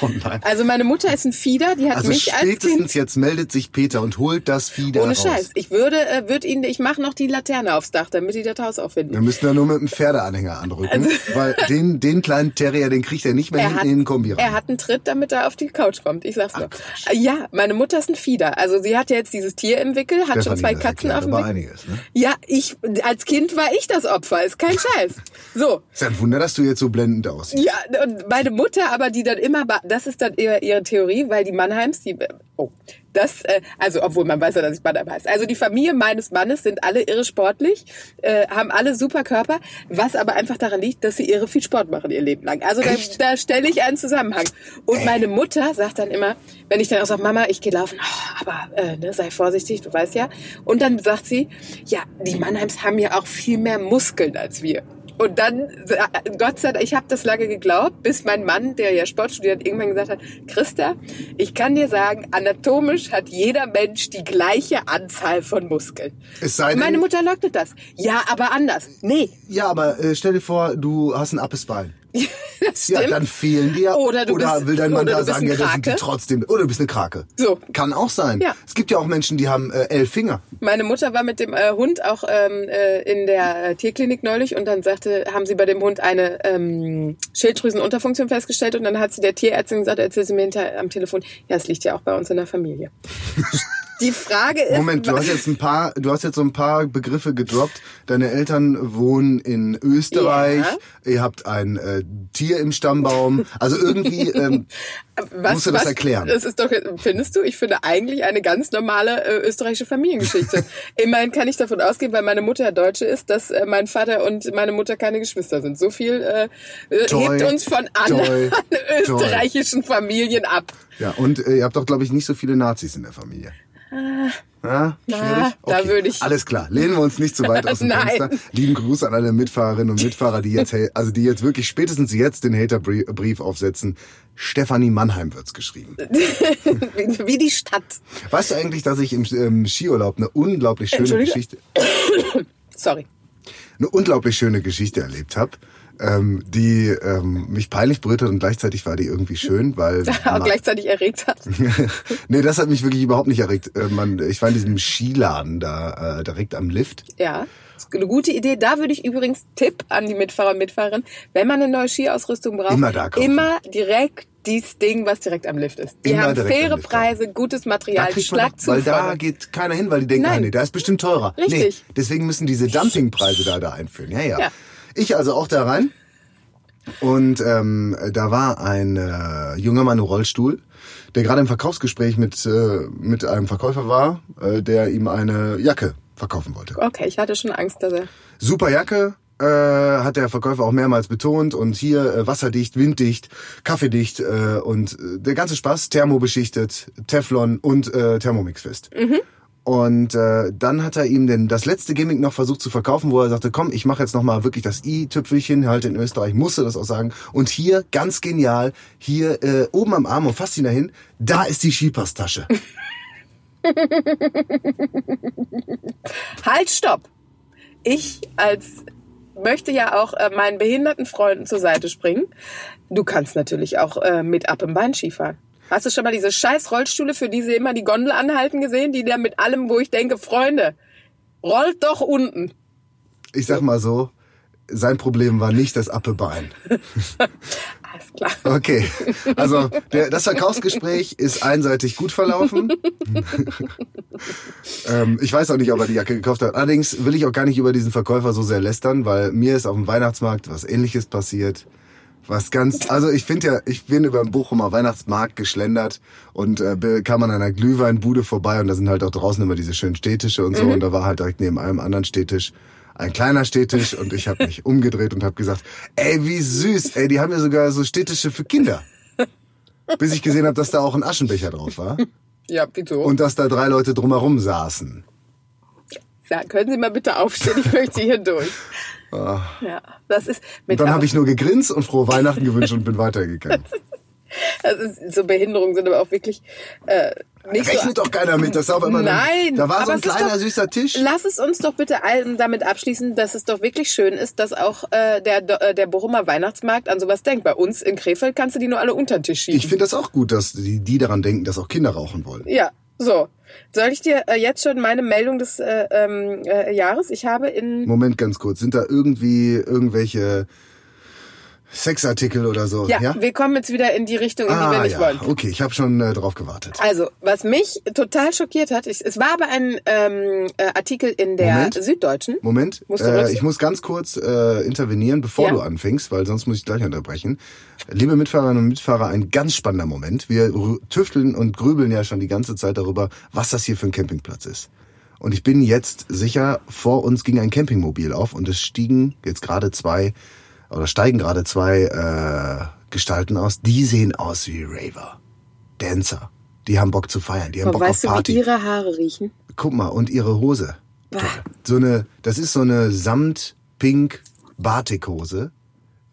Oh nein. Also meine Mutter ist ein Fieder, die hat Also mich als Kind. spätestens jetzt meldet sich Peter und holt das da Ohne raus. Scheiß. Ich würde, äh, würde ihn, ich mache noch die Laterne aufs Dach, damit die das Haus Wir auffinden. müssen da nur mit einem Pferdeanhänger anrücken, weil den, den kleinen Terrier, den kriegt er nicht mehr Also Er hinten hat, in den Kombi rein. er hat einen Tritt, damit er auf die Couch kommt. Ich sag's nur. Äh, ja, meine Mutter ist ein Fieder. Also sie hat ja jetzt dieses Tier im Wickel, hat schon Stefanie, zwei das Katzen auf dem Wickel. einiges, ne? Ja, ich, als Kind war ich das Opfer, ist kein Scheiß. So. Ist ja ein Wunder, dass du jetzt so blendend aussiehst. Ja, und meine Mutter, aber die dann immer, das ist dann ihre, ihre Theorie, weil die Mannheims, die, oh, das, äh, also obwohl man weiß ja, dass ich Mannheim heißt. Also die Familie meines Mannes sind alle irre sportlich, äh, haben alle super Körper, was aber einfach daran liegt, dass sie irre viel Sport machen ihr Leben lang. Also da, da stelle ich einen Zusammenhang. Und meine Mutter sagt dann immer, wenn ich dann auch sage, Mama, ich gehe laufen, oh, aber äh, ne, sei vorsichtig, du weißt ja. Und dann sagt sie, ja, die Mannheims haben ja auch viel mehr Muskeln als wir. Und dann, äh, Gott sei Dank, ich habe das lange geglaubt, bis mein Mann, der ja Sport studiert, irgendwann gesagt hat, Christa, ich kann dir sagen, anatomisch hat jeder Mensch die gleiche Anzahl von Muskeln. Es sei denn, Meine Mutter leugnet das. Ja, aber anders. Nee, ja, aber äh, stell dir vor, du hast ein abes Bein. das Ja, dann fehlen dir. Oder du bist- will dein Mann oder da sagen, ja, das sind die trotzdem. Oder du bist eine Krake. So. Kann auch sein. Ja. Es gibt ja auch Menschen, die haben äh, elf Finger. Meine Mutter war mit dem äh, Hund auch ähm, äh, in der äh, Tierklinik neulich und dann sagte, haben sie bei dem Hund eine ähm, Schilddrüsenunterfunktion festgestellt und dann hat sie der Tierärztin gesagt, erzählt sie mir hinter am Telefon, ja, es liegt ja auch bei uns in der Familie. Die Frage ist, Moment, du hast jetzt ein paar, du hast jetzt so ein paar Begriffe gedroppt. Deine Eltern wohnen in Österreich. Ihr habt ein äh, Tier im Stammbaum. Also irgendwie ähm, was, musst du das was, erklären. Das ist doch, findest du? Ich finde eigentlich eine ganz normale äh, österreichische Familiengeschichte. Immerhin kann ich davon ausgehen, weil meine Mutter Deutsche ist, dass äh, mein Vater und meine Mutter keine Geschwister sind. So viel äh, äh, Toi, hebt uns von anderen toi, österreichischen Familien ab. ja und äh, ihr habt doch glaube ich nicht so viele Nazis in der Familie. Ah, schwierig? da würde ich- Alles klar, lehnen wir uns nicht zu weit aus dem. Fenster. Lieben Gruß an alle Mitfahrerinnen und Mitfahrer, die jetzt, also die jetzt wirklich spätestens jetzt den Haterbrief aufsetzen. Stefanie Mannheim wird's geschrieben. wie, die Stadt. Weißt du eigentlich, dass ich im ähm, Skiurlaub eine unglaublich schöne? Geschichte, Sorry. eine unglaublich schöne Geschichte erlebt habe, ähm, die ähm, mich peinlich berührt hat und gleichzeitig war die irgendwie schön, weil Auch gleichzeitig erregt hat. nee, das hat mich wirklich überhaupt nicht erregt. Äh, man, ich war in diesem Skiladen da äh, direkt am Lift. Ja. Das ist eine gute Idee. Da würde ich übrigens Tipp an die Mitfahrer und Mitfahrerinnen, wenn man eine neue Skiausrüstung braucht, Immer da kaufen. immer direkt dies Ding, was direkt am Lift ist. Die Immer haben faire Preise, gutes Da Material, man, Schlag zu. weil da geht keiner hin, weil die denken, Nein. ah, nee, da ist bestimmt teurer. Nee, Richtig. deswegen müssen diese Dumpingpreise da da einführen. Ja, ja, Ja. Ich also auch da rein. Und ähm, da war ein äh, junger Mann im Rollstuhl, der gerade im Verkaufsgespräch mit, äh, mit einem Verkäufer war, äh, der ihm eine Jacke verkaufen wollte. Okay, ich hatte schon Angst, dass er. Super Jacke, äh, hat der Verkäufer auch mehrmals betont. Und hier äh, wasserdicht, winddicht, kaffeedicht äh, und äh, der ganze Spaß, thermobeschichtet, Teflon und äh, Thermomixfest. Und äh, dann hat er ihm denn das letzte Gimmick noch versucht zu verkaufen, wo er sagte, komm, ich mache jetzt noch mal wirklich das i-Tüpfelchen, halt in Österreich musste das auch sagen. Und hier, ganz genial, hier äh, oben am Arm und fasst ihn dahin, da ist die Skipasstasche. Halt, stopp! Ich als möchte ja auch äh, meinen behinderten Freunden zur Seite springen. Du kannst natürlich auch äh, mit ab im Bein Skifahren. Hast du schon mal diese scheiß Rollstühle, für die sie immer die Gondel anhalten gesehen, die da mit allem, wo ich denke, Freunde, rollt doch unten. Ich sag mal so, sein Problem war nicht das Appebein. Alles klar. Okay, also der, das Verkaufsgespräch ist einseitig gut verlaufen. ähm, ich weiß auch nicht, ob er die Jacke gekauft hat. Allerdings will ich auch gar nicht über diesen Verkäufer so sehr lästern, weil mir ist auf dem Weihnachtsmarkt was ähnliches passiert. Was ganz, also ich finde ja, ich bin über den Bochumer Weihnachtsmarkt geschlendert und äh, kam an einer Glühweinbude vorbei und da sind halt auch draußen immer diese schönen Städtische und so und da war halt direkt neben einem anderen Städtisch ein kleiner Städtisch und ich habe mich umgedreht und habe gesagt, ey, wie süß, ey, die haben ja sogar so Städtische für Kinder. Bis ich gesehen habe, dass da auch ein Aschenbecher drauf war Ja, wieso? und dass da drei Leute drumherum saßen. ja, können Sie mal bitte aufstehen? Ich möchte hier durch. Ja, das ist mit Und dann habe ich nur gegrinst und frohe Weihnachten gewünscht und bin weitergegangen. das ist, so Behinderungen sind aber auch wirklich äh, nicht so. Rechnet doch keiner mit, das auf einmal Nein, da war so aber ein kleiner doch- süßer Tisch. Lass es uns doch bitte allen damit abschließen, dass es doch wirklich schön ist, dass auch äh, der, äh, der Bochumer Weihnachtsmarkt an sowas denkt. Bei uns in Krefeld kannst du die nur alle unter den Tisch schieben. Ich finde das auch gut, dass die, die daran denken, dass auch Kinder rauchen wollen. ja, so. Soll ich dir äh, jetzt schon meine Meldung des äh, ähm, äh, Jahres? Ich habe in Moment ganz kurz, sind da irgendwie irgendwelche Sexartikel oder so? ja, wir kommen jetzt wieder in die Richtung, in die wir ah, nicht ja. wollen. Okay, ich habe schon äh, drauf gewartet. Also, was mich total schockiert hat, ich, es war aber ein ähm, äh, Artikel in der Moment. Süddeutschen. Moment, äh, ich muss ganz kurz äh, intervenieren, bevor Ja. du anfängst, weil sonst muss ich gleich unterbrechen. Liebe Mitfahrerinnen und Mitfahrer, ein ganz spannender Moment. Wir tüfteln und grübeln ja schon die ganze Zeit darüber, was das hier für ein Campingplatz ist. Und ich bin jetzt sicher, vor uns ging ein Campingmobil auf und es stiegen jetzt gerade zwei oder steigen gerade zwei äh, Gestalten aus. Die sehen aus wie Raver, Dancer. Die haben Bock zu feiern, die haben Aber Bock weißt auf du, Party. wie ihre Haare riechen? Guck mal, und ihre Hose. Bah. So eine, das ist so eine samt-pink Batikhose.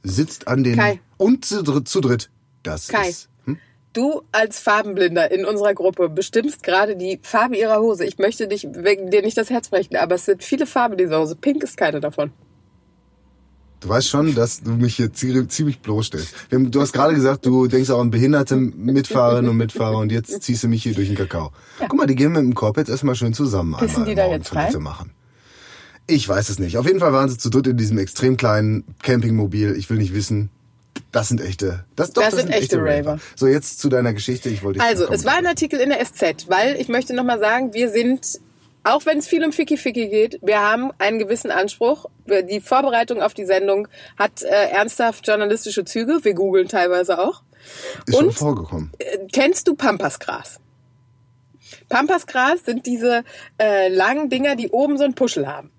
Sitzt an den Kai. und zu, dritt- zu dritt. Das Kai. ist. Hm? Du als Farbenblinder in unserer Gruppe bestimmst gerade die Farbe ihrer Hose. Ich möchte dich wegen dir nicht das Herz brechen, aber es sind viele Farben in dieser Hose. Pink ist keine davon. Du weißt schon, dass du mich hier zie- ziemlich bloßstellst. Du hast gerade gesagt, du denkst auch an behinderte Mitfahrerinnen und Mitfahrer und jetzt ziehst du mich hier durch den Kakao. Guck mal, die gehen mit dem Korb jetzt erstmal schön zusammen Pissen die da jetzt rein? Machen. Ich weiß es nicht. Auf jeden Fall waren sie zu dritt in diesem extrem kleinen Campingmobil. Ich will nicht wissen. Das sind echte. Das, doch, Das sind echte Raver. So, jetzt zu deiner Geschichte. Ich wollte Also, es war ein Artikel in der SZ, weil ich möchte nochmal sagen, wir sind, auch wenn es viel um Ficky Ficky geht, wir haben einen gewissen Anspruch. Die Vorbereitung auf die Sendung hat äh, ernsthaft journalistische Züge. Wir googeln teilweise auch. Ist schon Und- vorgekommen. Äh, Kennst du Pampasgras? Pampasgras sind diese äh, langen Dinger, die oben so einen Puschel haben.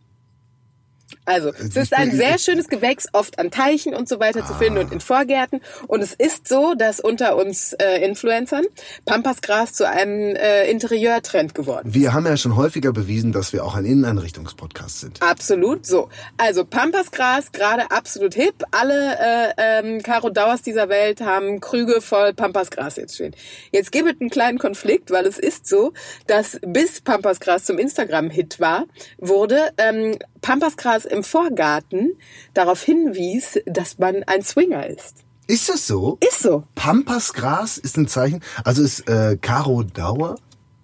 Also, es ich ist ein sehr schönes Gewächs, oft an Teichen und so weiter zu finden und in Vorgärten. Und es ist so, dass unter uns äh, Influencern Pampasgras zu einem äh, Interieurtrend geworden ist. Wir haben ja schon häufiger bewiesen, dass wir auch ein Inneneinrichtungspodcast sind. Absolut so. Also Pampasgras gerade absolut hip. Alle äh, ähm, Caro Dauers dieser Welt haben Krüge voll Pampasgras jetzt stehen. Jetzt gibt es einen kleinen Konflikt, weil es ist so, dass bis Pampasgras zum Instagram-Hit war, wurde ähm, Pampasgras im Vorgarten darauf hinwies, dass man ein Swinger ist. Ist das so? Ist so. Pampasgras ist ein Zeichen. Also ist äh, Caro Dauer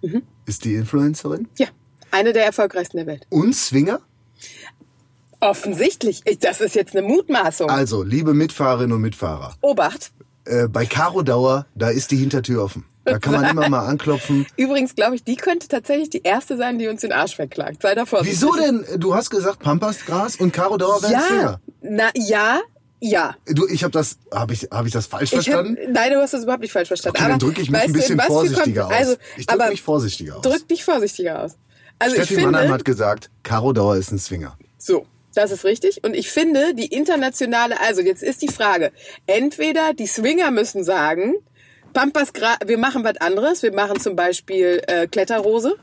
Mhm. ist die Influencerin Ja. Eine der erfolgreichsten der Welt. und Swinger. Offensichtlich. Ich- Das ist jetzt eine Mutmaßung. Also, liebe Mitfahrerinnen und Mitfahrer, Obacht. äh, bei Caro Dauer, da ist die Hintertür offen. Da kann man immer mal anklopfen. Übrigens glaube ich, die könnte tatsächlich die erste sein, die uns den Arsch verklagt. Sei da vorsichtig. Wieso denn? Du hast gesagt Pampasgras und Caro Dauer wären Ja, Swinger. na ja, Ja. Du, ich habe das, habe ich, hab ich das falsch Ich hab, verstanden? nein, du hast das überhaupt nicht falsch verstanden. Okay, aber dann drücke ich mich ein bisschen vorsichtiger Kon- aus. Also, ich drücke mich vorsichtiger aus. drück dich vorsichtiger aus. Also Steffi ich finde, Mannheim hat gesagt, Caro Dauer ist ein Swinger. So, das ist richtig. Und ich finde, die internationale, also jetzt ist die Frage, entweder die Swinger müssen sagen, Pampas, wir machen was anderes, wir machen zum Beispiel äh, Kletterrose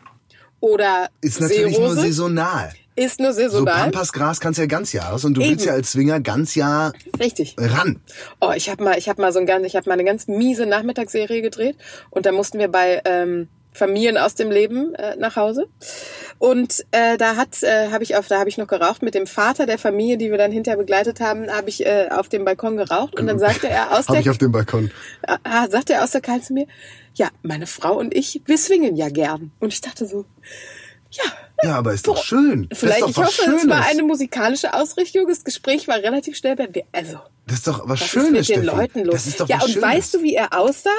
oder Ist natürlich nur Seerose, saisonal. ist nur So saisonal. Pampasgras kannst du ja ganz Jahres und du Eben. willst ja als Swinger ganz Jahr Richtig. ran. Oh, ich habe mal, ich habe mal so ein ganz, ich habe mal eine ganz miese Nachmittagsserie gedreht und da mussten wir bei ähm, Familien aus dem Leben äh, nach Hause und äh, da hat, äh, habe ich auf, da habe ich noch geraucht mit dem Vater der Familie, die wir dann hinterher begleitet haben, habe ich äh, auf dem Balkon geraucht und dann sagte er aus der, ich auf dem Balkon. ah, sagte er aus der Kalt zu mir, ja, meine Frau und ich, wir swingen ja gern und ich dachte so, ja, Ja, aber ist doch schön. vielleicht, ich doch was hoffe, es war Schönes. eine musikalische Ausrichtung, das Gespräch war relativ schnell beendet. Also Das ist doch was was Schönes, ist mit den Steffi. Leuten los? Das ist doch ja, und Schönes. weißt du, wie er aussah?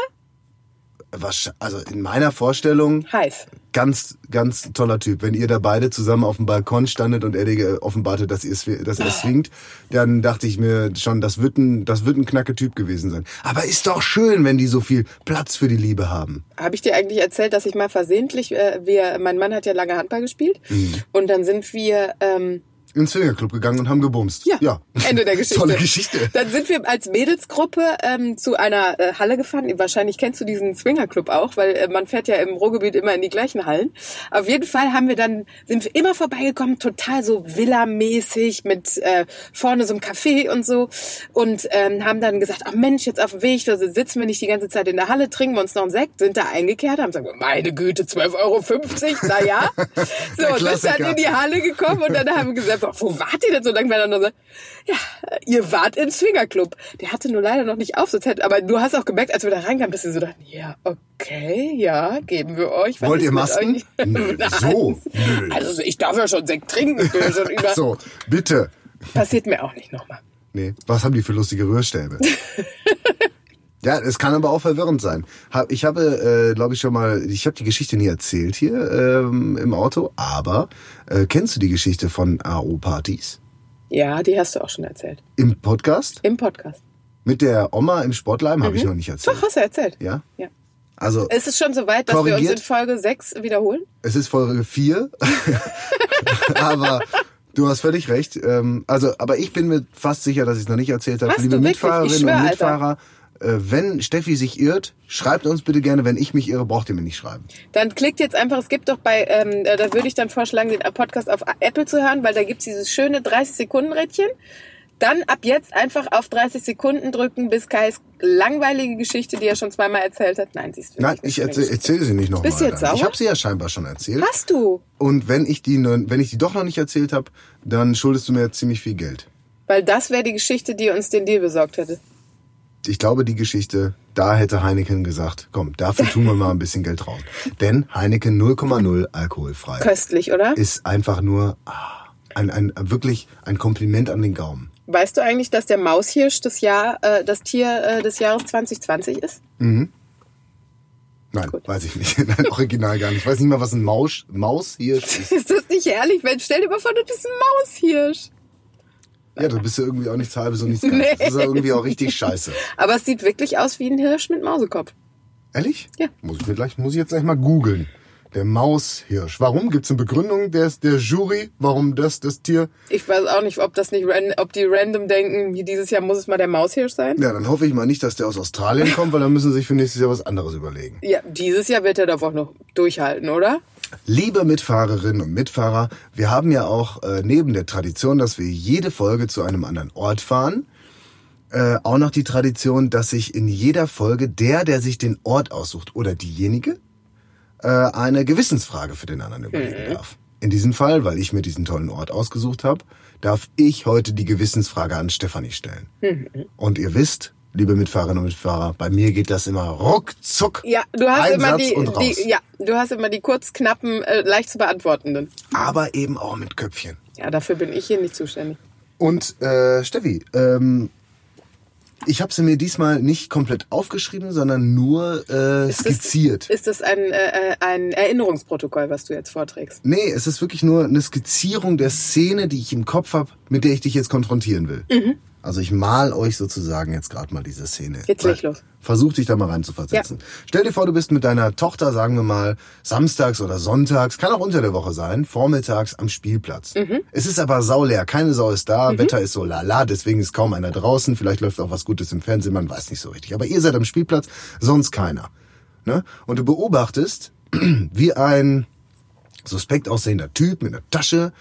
Also in meiner Vorstellung Heiß. ganz, ganz toller Typ. Wenn ihr da beide zusammen auf dem Balkon standet und er dir offenbarte, dass, dass er swingt, dann dachte ich mir schon, das wird ein, das wird ein knacke Typ gewesen sein. Aber ist doch schön, wenn die so viel Platz für die Liebe haben. Habe ich dir eigentlich erzählt, dass ich mal versehentlich, äh, wir, mein Mann hat ja lange Handball gespielt Mhm. und dann sind wir, ähm, Ins Swingerclub gegangen und haben gebumst. ja, ja. Ende der Geschichte. Tolle Geschichte. Dann sind wir als Mädelsgruppe ähm, zu einer äh, Halle gefahren. Wahrscheinlich kennst du diesen Swingerclub auch, weil äh, man fährt ja im Ruhrgebiet immer in die gleichen Hallen. Auf jeden Fall haben wir dann sind wir immer vorbeigekommen, total so Villa-mäßig mit äh, vorne so einem Café und so und ähm, haben dann gesagt, ach Mensch, jetzt auf dem Weg, da sitzen wir nicht die ganze Zeit in der Halle, trinken wir uns noch einen Sekt, sind da eingekehrt, haben gesagt, meine Güte, 12,50 Euro, na ja. So, und sind dann in die Halle gekommen und dann haben wir gesagt, wo wart ihr denn so lange? Nur so, ja, ihr wart im Swingerclub. Der hatte nur leider noch nicht auf, sonst hätte, aber du hast auch gemerkt, als wir da reinkamen, dass sie so dachten, ja, okay, ja, geben wir euch. Wollt ihr Masken? Nö, wieso? Nö. Also ich darf ja schon Sekt trinken. Ich bin ja schon über. So, bitte. Passiert mir auch nicht nochmal. Nee, was haben die für lustige Rührstäbe? ja, es kann aber auch verwirrend sein. Ich habe, äh, glaube ich, schon mal, ich habe die Geschichte nie erzählt hier ähm, im Auto, aber äh, kennst du die Geschichte von AO-Partys? Ja, die hast du auch schon erzählt. Im Podcast? Im Podcast. Mit der Oma im Sportleim habe ich noch nicht erzählt. Doch, hast du erzählt. Ja? Ja. Also, Ist es schon so weit, dass wir uns Korrigiert. in Folge 6 wiederholen? es ist Folge 4, aber du hast völlig recht. Ähm, also, aber ich bin mir fast sicher, dass ich es noch nicht erzählt habe. Hast Liebe Mitfahrerinnen und. Mitfahrer, wenn Steffi sich irrt, schreibt uns bitte gerne. Wenn ich mich irre, braucht ihr mir nicht schreiben. Dann klickt jetzt einfach, es gibt doch bei, ähm, äh, da würde ich dann vorschlagen, den Podcast auf Apple zu hören, weil da gibt's dieses schöne 30-Sekunden-Rädchen. Dann ab jetzt einfach auf 30 Sekunden drücken, bis Kais langweilige Geschichte, die er schon zweimal erzählt hat. Nein, sie ist Nein, ich erzähle erzähl sie nicht nochmal. Bist du jetzt sauer? Ich habe sie ja scheinbar schon erzählt. Hast du? Und wenn ich die, wenn ich die doch noch nicht erzählt habe, dann schuldest du mir ziemlich viel Geld. Weil das wäre die Geschichte, die uns den Deal besorgt hätte. Ich glaube, die Geschichte, da hätte Heineken gesagt, komm, dafür tun wir mal ein bisschen Geld drauf. Denn Heineken 0,0 alkoholfrei Köstlich, oder? ist einfach nur ah, ein, ein, wirklich ein Kompliment an den Gaumen. Weißt du eigentlich, dass der Maushirsch das Jahr, äh, das Tier äh, des Jahres 2020 ist? Nein, Gut. weiß ich nicht. Nein, original gar nicht. Ich weiß nicht mal, was ein Maus, Maushirsch ist. Ist das nicht herrlich? Mensch, stell dir mal vor, du bist ein Maushirsch. Ja, du bist ja irgendwie auch nichts halbes und nichts ganzes. Nee. Das ist ja irgendwie auch richtig scheiße. Aber es sieht wirklich aus wie ein Hirsch mit Mausekopf. Ehrlich? Ja. Muss ich, mir gleich, muss ich jetzt gleich mal googeln. Der Maushirsch. Warum? Gibt es eine Begründung der, der Jury, warum das, das Tier... Ich weiß auch nicht, ob das nicht ob die random denken, wie dieses Jahr muss es mal der Maushirsch sein. Ja, dann hoffe ich mal nicht, dass der aus Australien kommt, weil dann müssen sie sich für nächstes Jahr was anderes überlegen. Ja, dieses Jahr wird er doch auch noch durchhalten, oder? Liebe Mitfahrerinnen und Mitfahrer, wir haben ja auch äh, neben der Tradition, dass wir jede Folge zu einem anderen Ort fahren, äh, auch noch die Tradition, dass sich in jeder Folge der, der sich den Ort aussucht oder diejenige, äh, eine Gewissensfrage für den anderen überlegen darf. In diesem Fall, weil ich mir diesen tollen Ort ausgesucht habe, darf ich heute die Gewissensfrage an Stefanie stellen. Und ihr wisst, liebe Mitfahrerinnen und Mitfahrer, bei mir geht das immer ruckzuck. Ja, du hast immer die, und raus. die, ja, du hast immer die kurz knappen, äh, leicht zu beantwortenden. Aber eben auch mit Köpfchen. Ja, dafür bin ich hier nicht zuständig. Und äh, Steffi, ähm, ich habe sie mir diesmal nicht komplett aufgeschrieben, sondern nur äh, Ist das- skizziert. Ist das ein, äh, äh, ein Erinnerungsprotokoll, was du jetzt vorträgst? nee, es ist wirklich nur eine Skizzierung der Szene, die ich im Kopf habe, mit der ich dich jetzt konfrontieren will. Mhm. Also ich mal euch sozusagen jetzt gerade mal diese Szene. Jetzt leg los. Versuch dich da mal rein zu versetzen. Stell dir vor, du bist mit deiner Tochter, sagen wir mal, samstags oder sonntags, kann auch unter der Woche sein, vormittags am Spielplatz. Mhm. Es ist aber sauleer, keine Sau ist da, Wetter ist so lala, deswegen ist kaum einer draußen, vielleicht läuft auch was Gutes im Fernsehen, man weiß nicht so richtig. Aber ihr seid am Spielplatz, sonst keiner. Ne? Und du beobachtest, wie ein suspekt aussehender Typ mit einer Tasche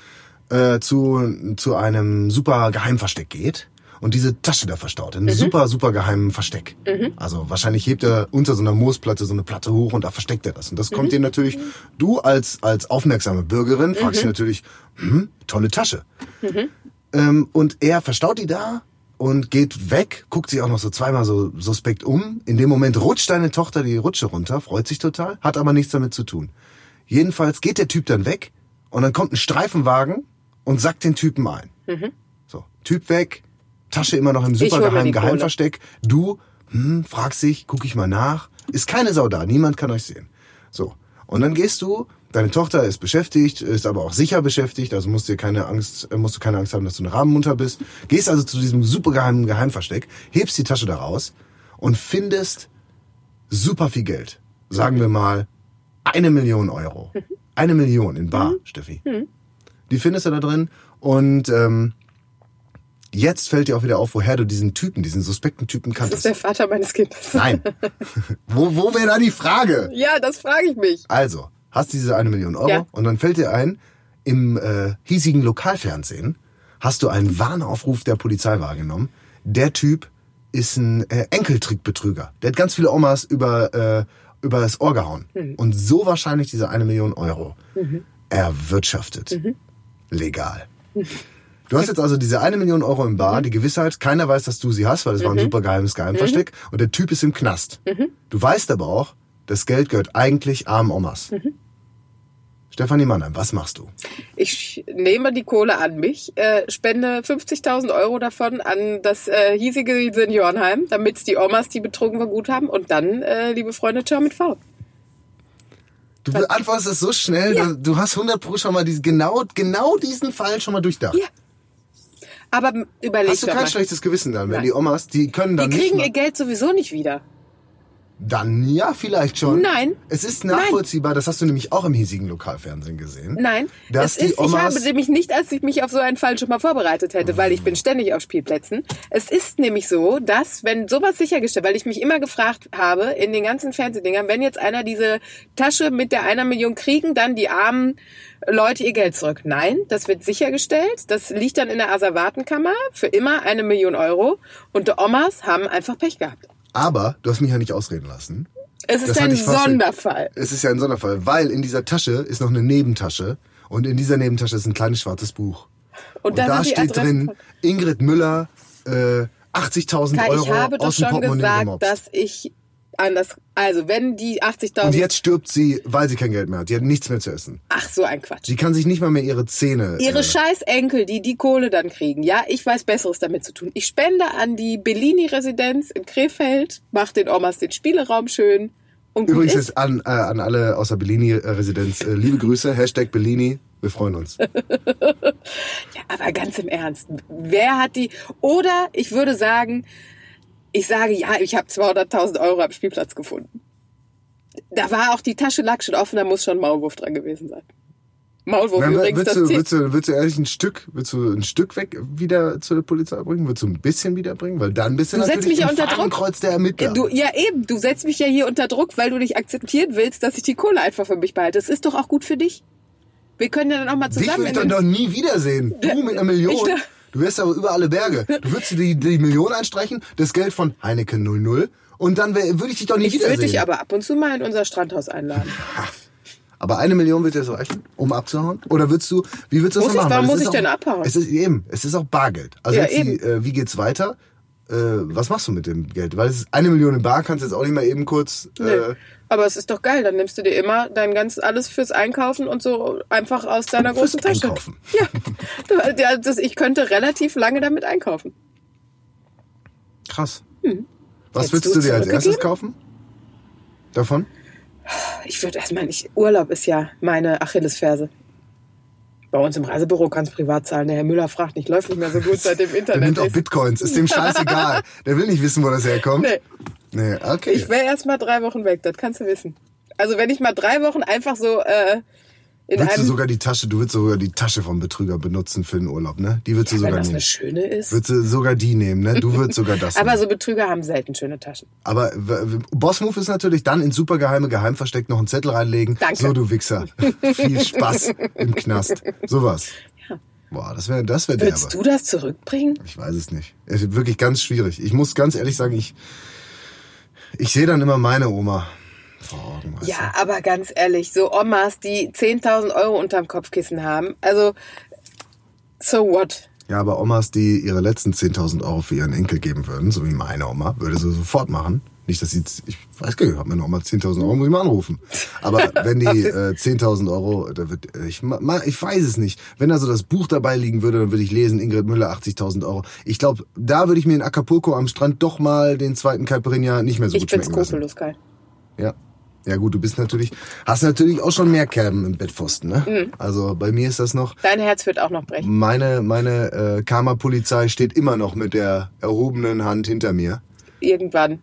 äh, zu, zu einem super Geheimversteck geht und diese Tasche da verstaut. In einem super, super geheimen Versteck. Also wahrscheinlich hebt er unter so einer Moosplatte so eine Platte hoch und da versteckt er das. Und das kommt dir natürlich, du als, als aufmerksame Bürgerin fragst dich natürlich, hm, tolle Tasche. Ähm, und er verstaut die da und geht weg, guckt sich auch noch so zweimal so suspekt um. In dem Moment rutscht deine Tochter die Rutsche runter, freut sich total, hat aber nichts damit zu tun. Jedenfalls geht der Typ dann weg und dann kommt ein Streifenwagen und sackt den Typen ein. So, Typ weg, Tasche immer noch im supergeheimen. Geheimversteck. Du, hm, fragst dich, guck ich mal nach. Ist keine Sau da, niemand kann euch sehen. So, und dann gehst du, deine Tochter ist beschäftigt, ist aber auch sicher beschäftigt, also musst dir keine Angst, äh, musst du keine Angst haben, dass du eine Rabenmutter bist. Gehst also zu diesem supergeheimen Geheimversteck, hebst die Tasche da raus und findest super viel Geld. Sagen wir mal eine Million Euro. Eine Million in Bar, Steffi. Die findest du da drin und ähm, jetzt fällt dir auch wieder auf, woher du diesen Typen, diesen suspekten Typen Das ist kanntest. der Vater meines Kindes. Nein. wo wo wäre da die Frage? Ja, das frage ich mich. Also, hast diese eine Million Euro Ja. und dann fällt dir ein, im äh, hiesigen Lokalfernsehen hast du einen Warnaufruf der Polizei wahrgenommen. Der Typ ist ein äh, Enkeltrickbetrüger. Der hat ganz viele Omas über, äh, über das Ohr gehauen. Mhm. Und so wahrscheinlich diese eine Million Euro erwirtschaftet. Mhm. Legal. Du hast jetzt also diese eine Million Euro im Mhm. Bar, die Gewissheit, keiner weiß, dass du sie hast, weil es war ein super geheimes Geheimversteck Mhm. und der Typ ist im Knast. Du weißt aber auch, das Geld gehört eigentlich armen Omas. Mhm. Stefanie Mannheim, was machst du? Ich nehme die Kohle an mich, äh, spende 50.000 Euro davon an das äh, hiesige Seniorenheim, damit die Omas, die betrogen war, gut haben. Und dann, äh, liebe Freunde, ciao mit V. Du beantwortest es so schnell, Ja. du- du hast 100 pro schon mal diesen, genau, genau diesen Fall schon mal durchdacht. Ja. Aber überleg Hast du kein mal. schlechtes Gewissen dann, wenn Nein. die Omas, die können dann Die nicht kriegen mal, ihr Geld sowieso nicht wieder. Dann ja, vielleicht schon. Nein. Es ist Nein. nachvollziehbar, das hast du nämlich auch im hiesigen Lokalfernsehen gesehen. Nein, Dass es ist, ich habe nämlich nicht, als ich mich auf so einen Fall schon mal vorbereitet hätte, weil ich bin ständig auf Spielplätzen. Es ist nämlich so, dass wenn sowas sichergestellt, weil ich mich immer gefragt habe in den ganzen Fernsehdingern, wenn jetzt einer diese Tasche mit der einer Million kriegen, dann die armen Leute ihr Geld zurück. Nein, das wird sichergestellt. Das liegt dann in der Asservatenkammer für immer eine Million Euro und die Omas haben einfach Pech gehabt. Aber du hast mich ja nicht ausreden lassen. Es ist Das ein Sonderfall. Es ist ja ein Sonderfall, weil in dieser Tasche ist noch eine Nebentasche und in dieser Nebentasche ist ein kleines schwarzes Buch. Und, Und da, da steht drin, Ingrid Müller, äh, 80.000 Kai, Euro ich habe doch aus dem schon Portemonnaie gesagt, dass ich anders, also wenn die 80.000, Und jetzt stirbt sie, weil sie kein Geld mehr hat. Die hat nichts mehr zu essen. ach so ein Quatsch. Sie kann sich nicht mal mehr ihre Zähne... Ihre äh, scheiß Enkel, die die Kohle dann kriegen, ja, ich weiß Besseres damit zu tun. Ich spende an die Bellini-Residenz in Krefeld, mach den Omas den Spieleraum schön und Übrigens ist. jetzt an, äh, an alle aus der Bellini-Residenz, äh, liebe Grüße, Hashtag Bellini, wir freuen uns. Ja, aber ganz im Ernst, wer hat die, oder ich würde sagen, ich sage, ja, ich habe 200.000 Euro am Spielplatz gefunden. Da war auch die Tasche lag schon offen, da muss schon Maulwurf dran gewesen sein. Maulwurf Na, übrigens, willst, das du, willst, du, willst du ehrlich ein Stück, willst du ein Stück weg wieder zur Polizei bringen? Willst du ein bisschen wiederbringen? Weil dann bist du, Du setzt natürlich mich ja unter Druck. Der Ermittler. Du, ja eben, du setzt mich ja hier unter Druck, weil du nicht akzeptieren willst, dass ich die Kohle einfach für mich behalte. Das ist doch auch gut für dich. Wir können ja dann auch mal Dich zusammen. würde ich in dann doch nie wiedersehen. Du mit einer Million. Ich Du wärst aber über alle Berge. Du würdest dir die, die Million einstreichen, das Geld von Heineken 00 und dann würde ich dich doch nie ich würde wiedersehen. dich aber ab und zu mal in unser Strandhaus einladen. Aber eine Million wird dir so reichen, um abzuhauen? Oder würdest du, wie würdest du das ich- machen? warum muss ich denn auch, abhauen? Es ist eben, es ist auch Bargeld. Also Ja, die, äh, wie geht's weiter? Äh, was machst du mit dem Geld? Weil es ist eine Million im Bar, kannst du jetzt auch nicht mal eben kurz. Nee. Aber es ist doch geil, dann nimmst du dir immer dein ganz alles fürs Einkaufen und so einfach aus deiner Fürs großen Tasche. Einkaufen. Ja, das, ich könnte relativ lange damit einkaufen. krass. Was Hm. Hättest würdest du dir als erstes kaufen? Davon? Ich würde erstmal nicht. Urlaub ist ja meine Achillesferse. Bei uns im Reisebüro kannst privat zahlen. Der Herr Müller fragt nicht, läuft nicht mehr so gut seit dem Der Internet nimmt auch. Bitcoins, ist dem scheißegal. Der will nicht wissen, wo das herkommt. Nee. Nee, okay. Ich wäre erst mal drei Wochen weg, das kannst du wissen. Also wenn ich mal drei Wochen einfach so äh, in Würdest du sogar die Tasche, du würdest sogar die Tasche vom Betrüger benutzen für den Urlaub, ne? Die würdest du wenn sogar das nehmen. eine schöne ist. Würdest du sogar die nehmen, ne? Du würdest sogar das Aber nehmen. so Betrüger haben selten schöne Taschen. Aber Bossmove ist natürlich dann ins supergeheime Geheimversteck noch einen Zettel reinlegen. Danke. So, du Wichser. Viel Spaß im Knast. Sowas. Ja. Boah, das wäre das wär derbe. Würdest du das zurückbringen? Ich weiß es nicht. Es ist wirklich ganz schwierig. Ich muss ganz ehrlich sagen, ich, ich sehe dann immer meine Oma vor Augen. Ja, aber ganz ehrlich, so Omas, die 10.000 Euro unterm Kopfkissen haben, also so what? du? Ja, aber Omas, die ihre letzten 10.000 Euro für ihren Enkel geben würden, so wie meine Oma, würde sie sofort machen. Nicht, dass sie, ich weiß gar nicht, hat meine Oma 10.000 Euro, muss ich mal anrufen. Aber wenn die äh, 10.000 Euro, da wird, äh, ich, ma- ich weiß es nicht. Wenn da so das Buch dabei liegen würde, dann würde ich lesen, Ingrid Müller, 80.000 Euro. Ich glaube, da würde ich mir in Acapulco am Strand doch mal den zweiten Caipirinha nicht mehr so Ich gut schmecken lassen. skrupellos geil. Ja. Ja gut, du bist natürlich, hast natürlich auch schon mehr Kerben im Bettpfosten, ne? Mhm. Also bei mir ist das noch, Dein Herz wird auch noch brechen. meine, meine äh, Karma-Polizei steht immer noch mit der erhobenen Hand hinter mir. Irgendwann.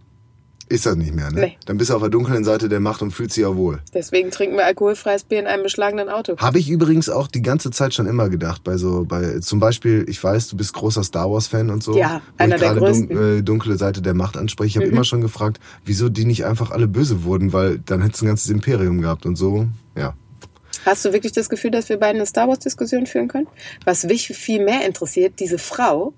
Ist das nicht mehr, ne? Nee. Dann bist du auf der dunklen Seite der Macht und fühlst dich ja wohl. Deswegen trinken wir alkoholfreies Bier in einem beschlagenen Auto. Habe ich übrigens auch die ganze Zeit schon immer gedacht, bei so, bei zum Beispiel, ich weiß, du bist großer Star Wars-Fan und so. Ja, einer der größten. Mhm. Dun äh, dunkle Seite der Macht anspreche. Ich habe immer schon gefragt, wieso die nicht einfach alle böse wurden, weil dann hättest du ein ganzes Imperium gehabt und so. Ja. Hast du wirklich das Gefühl, dass wir beide eine Star Wars-Diskussion führen können? Was mich viel mehr interessiert, diese Frau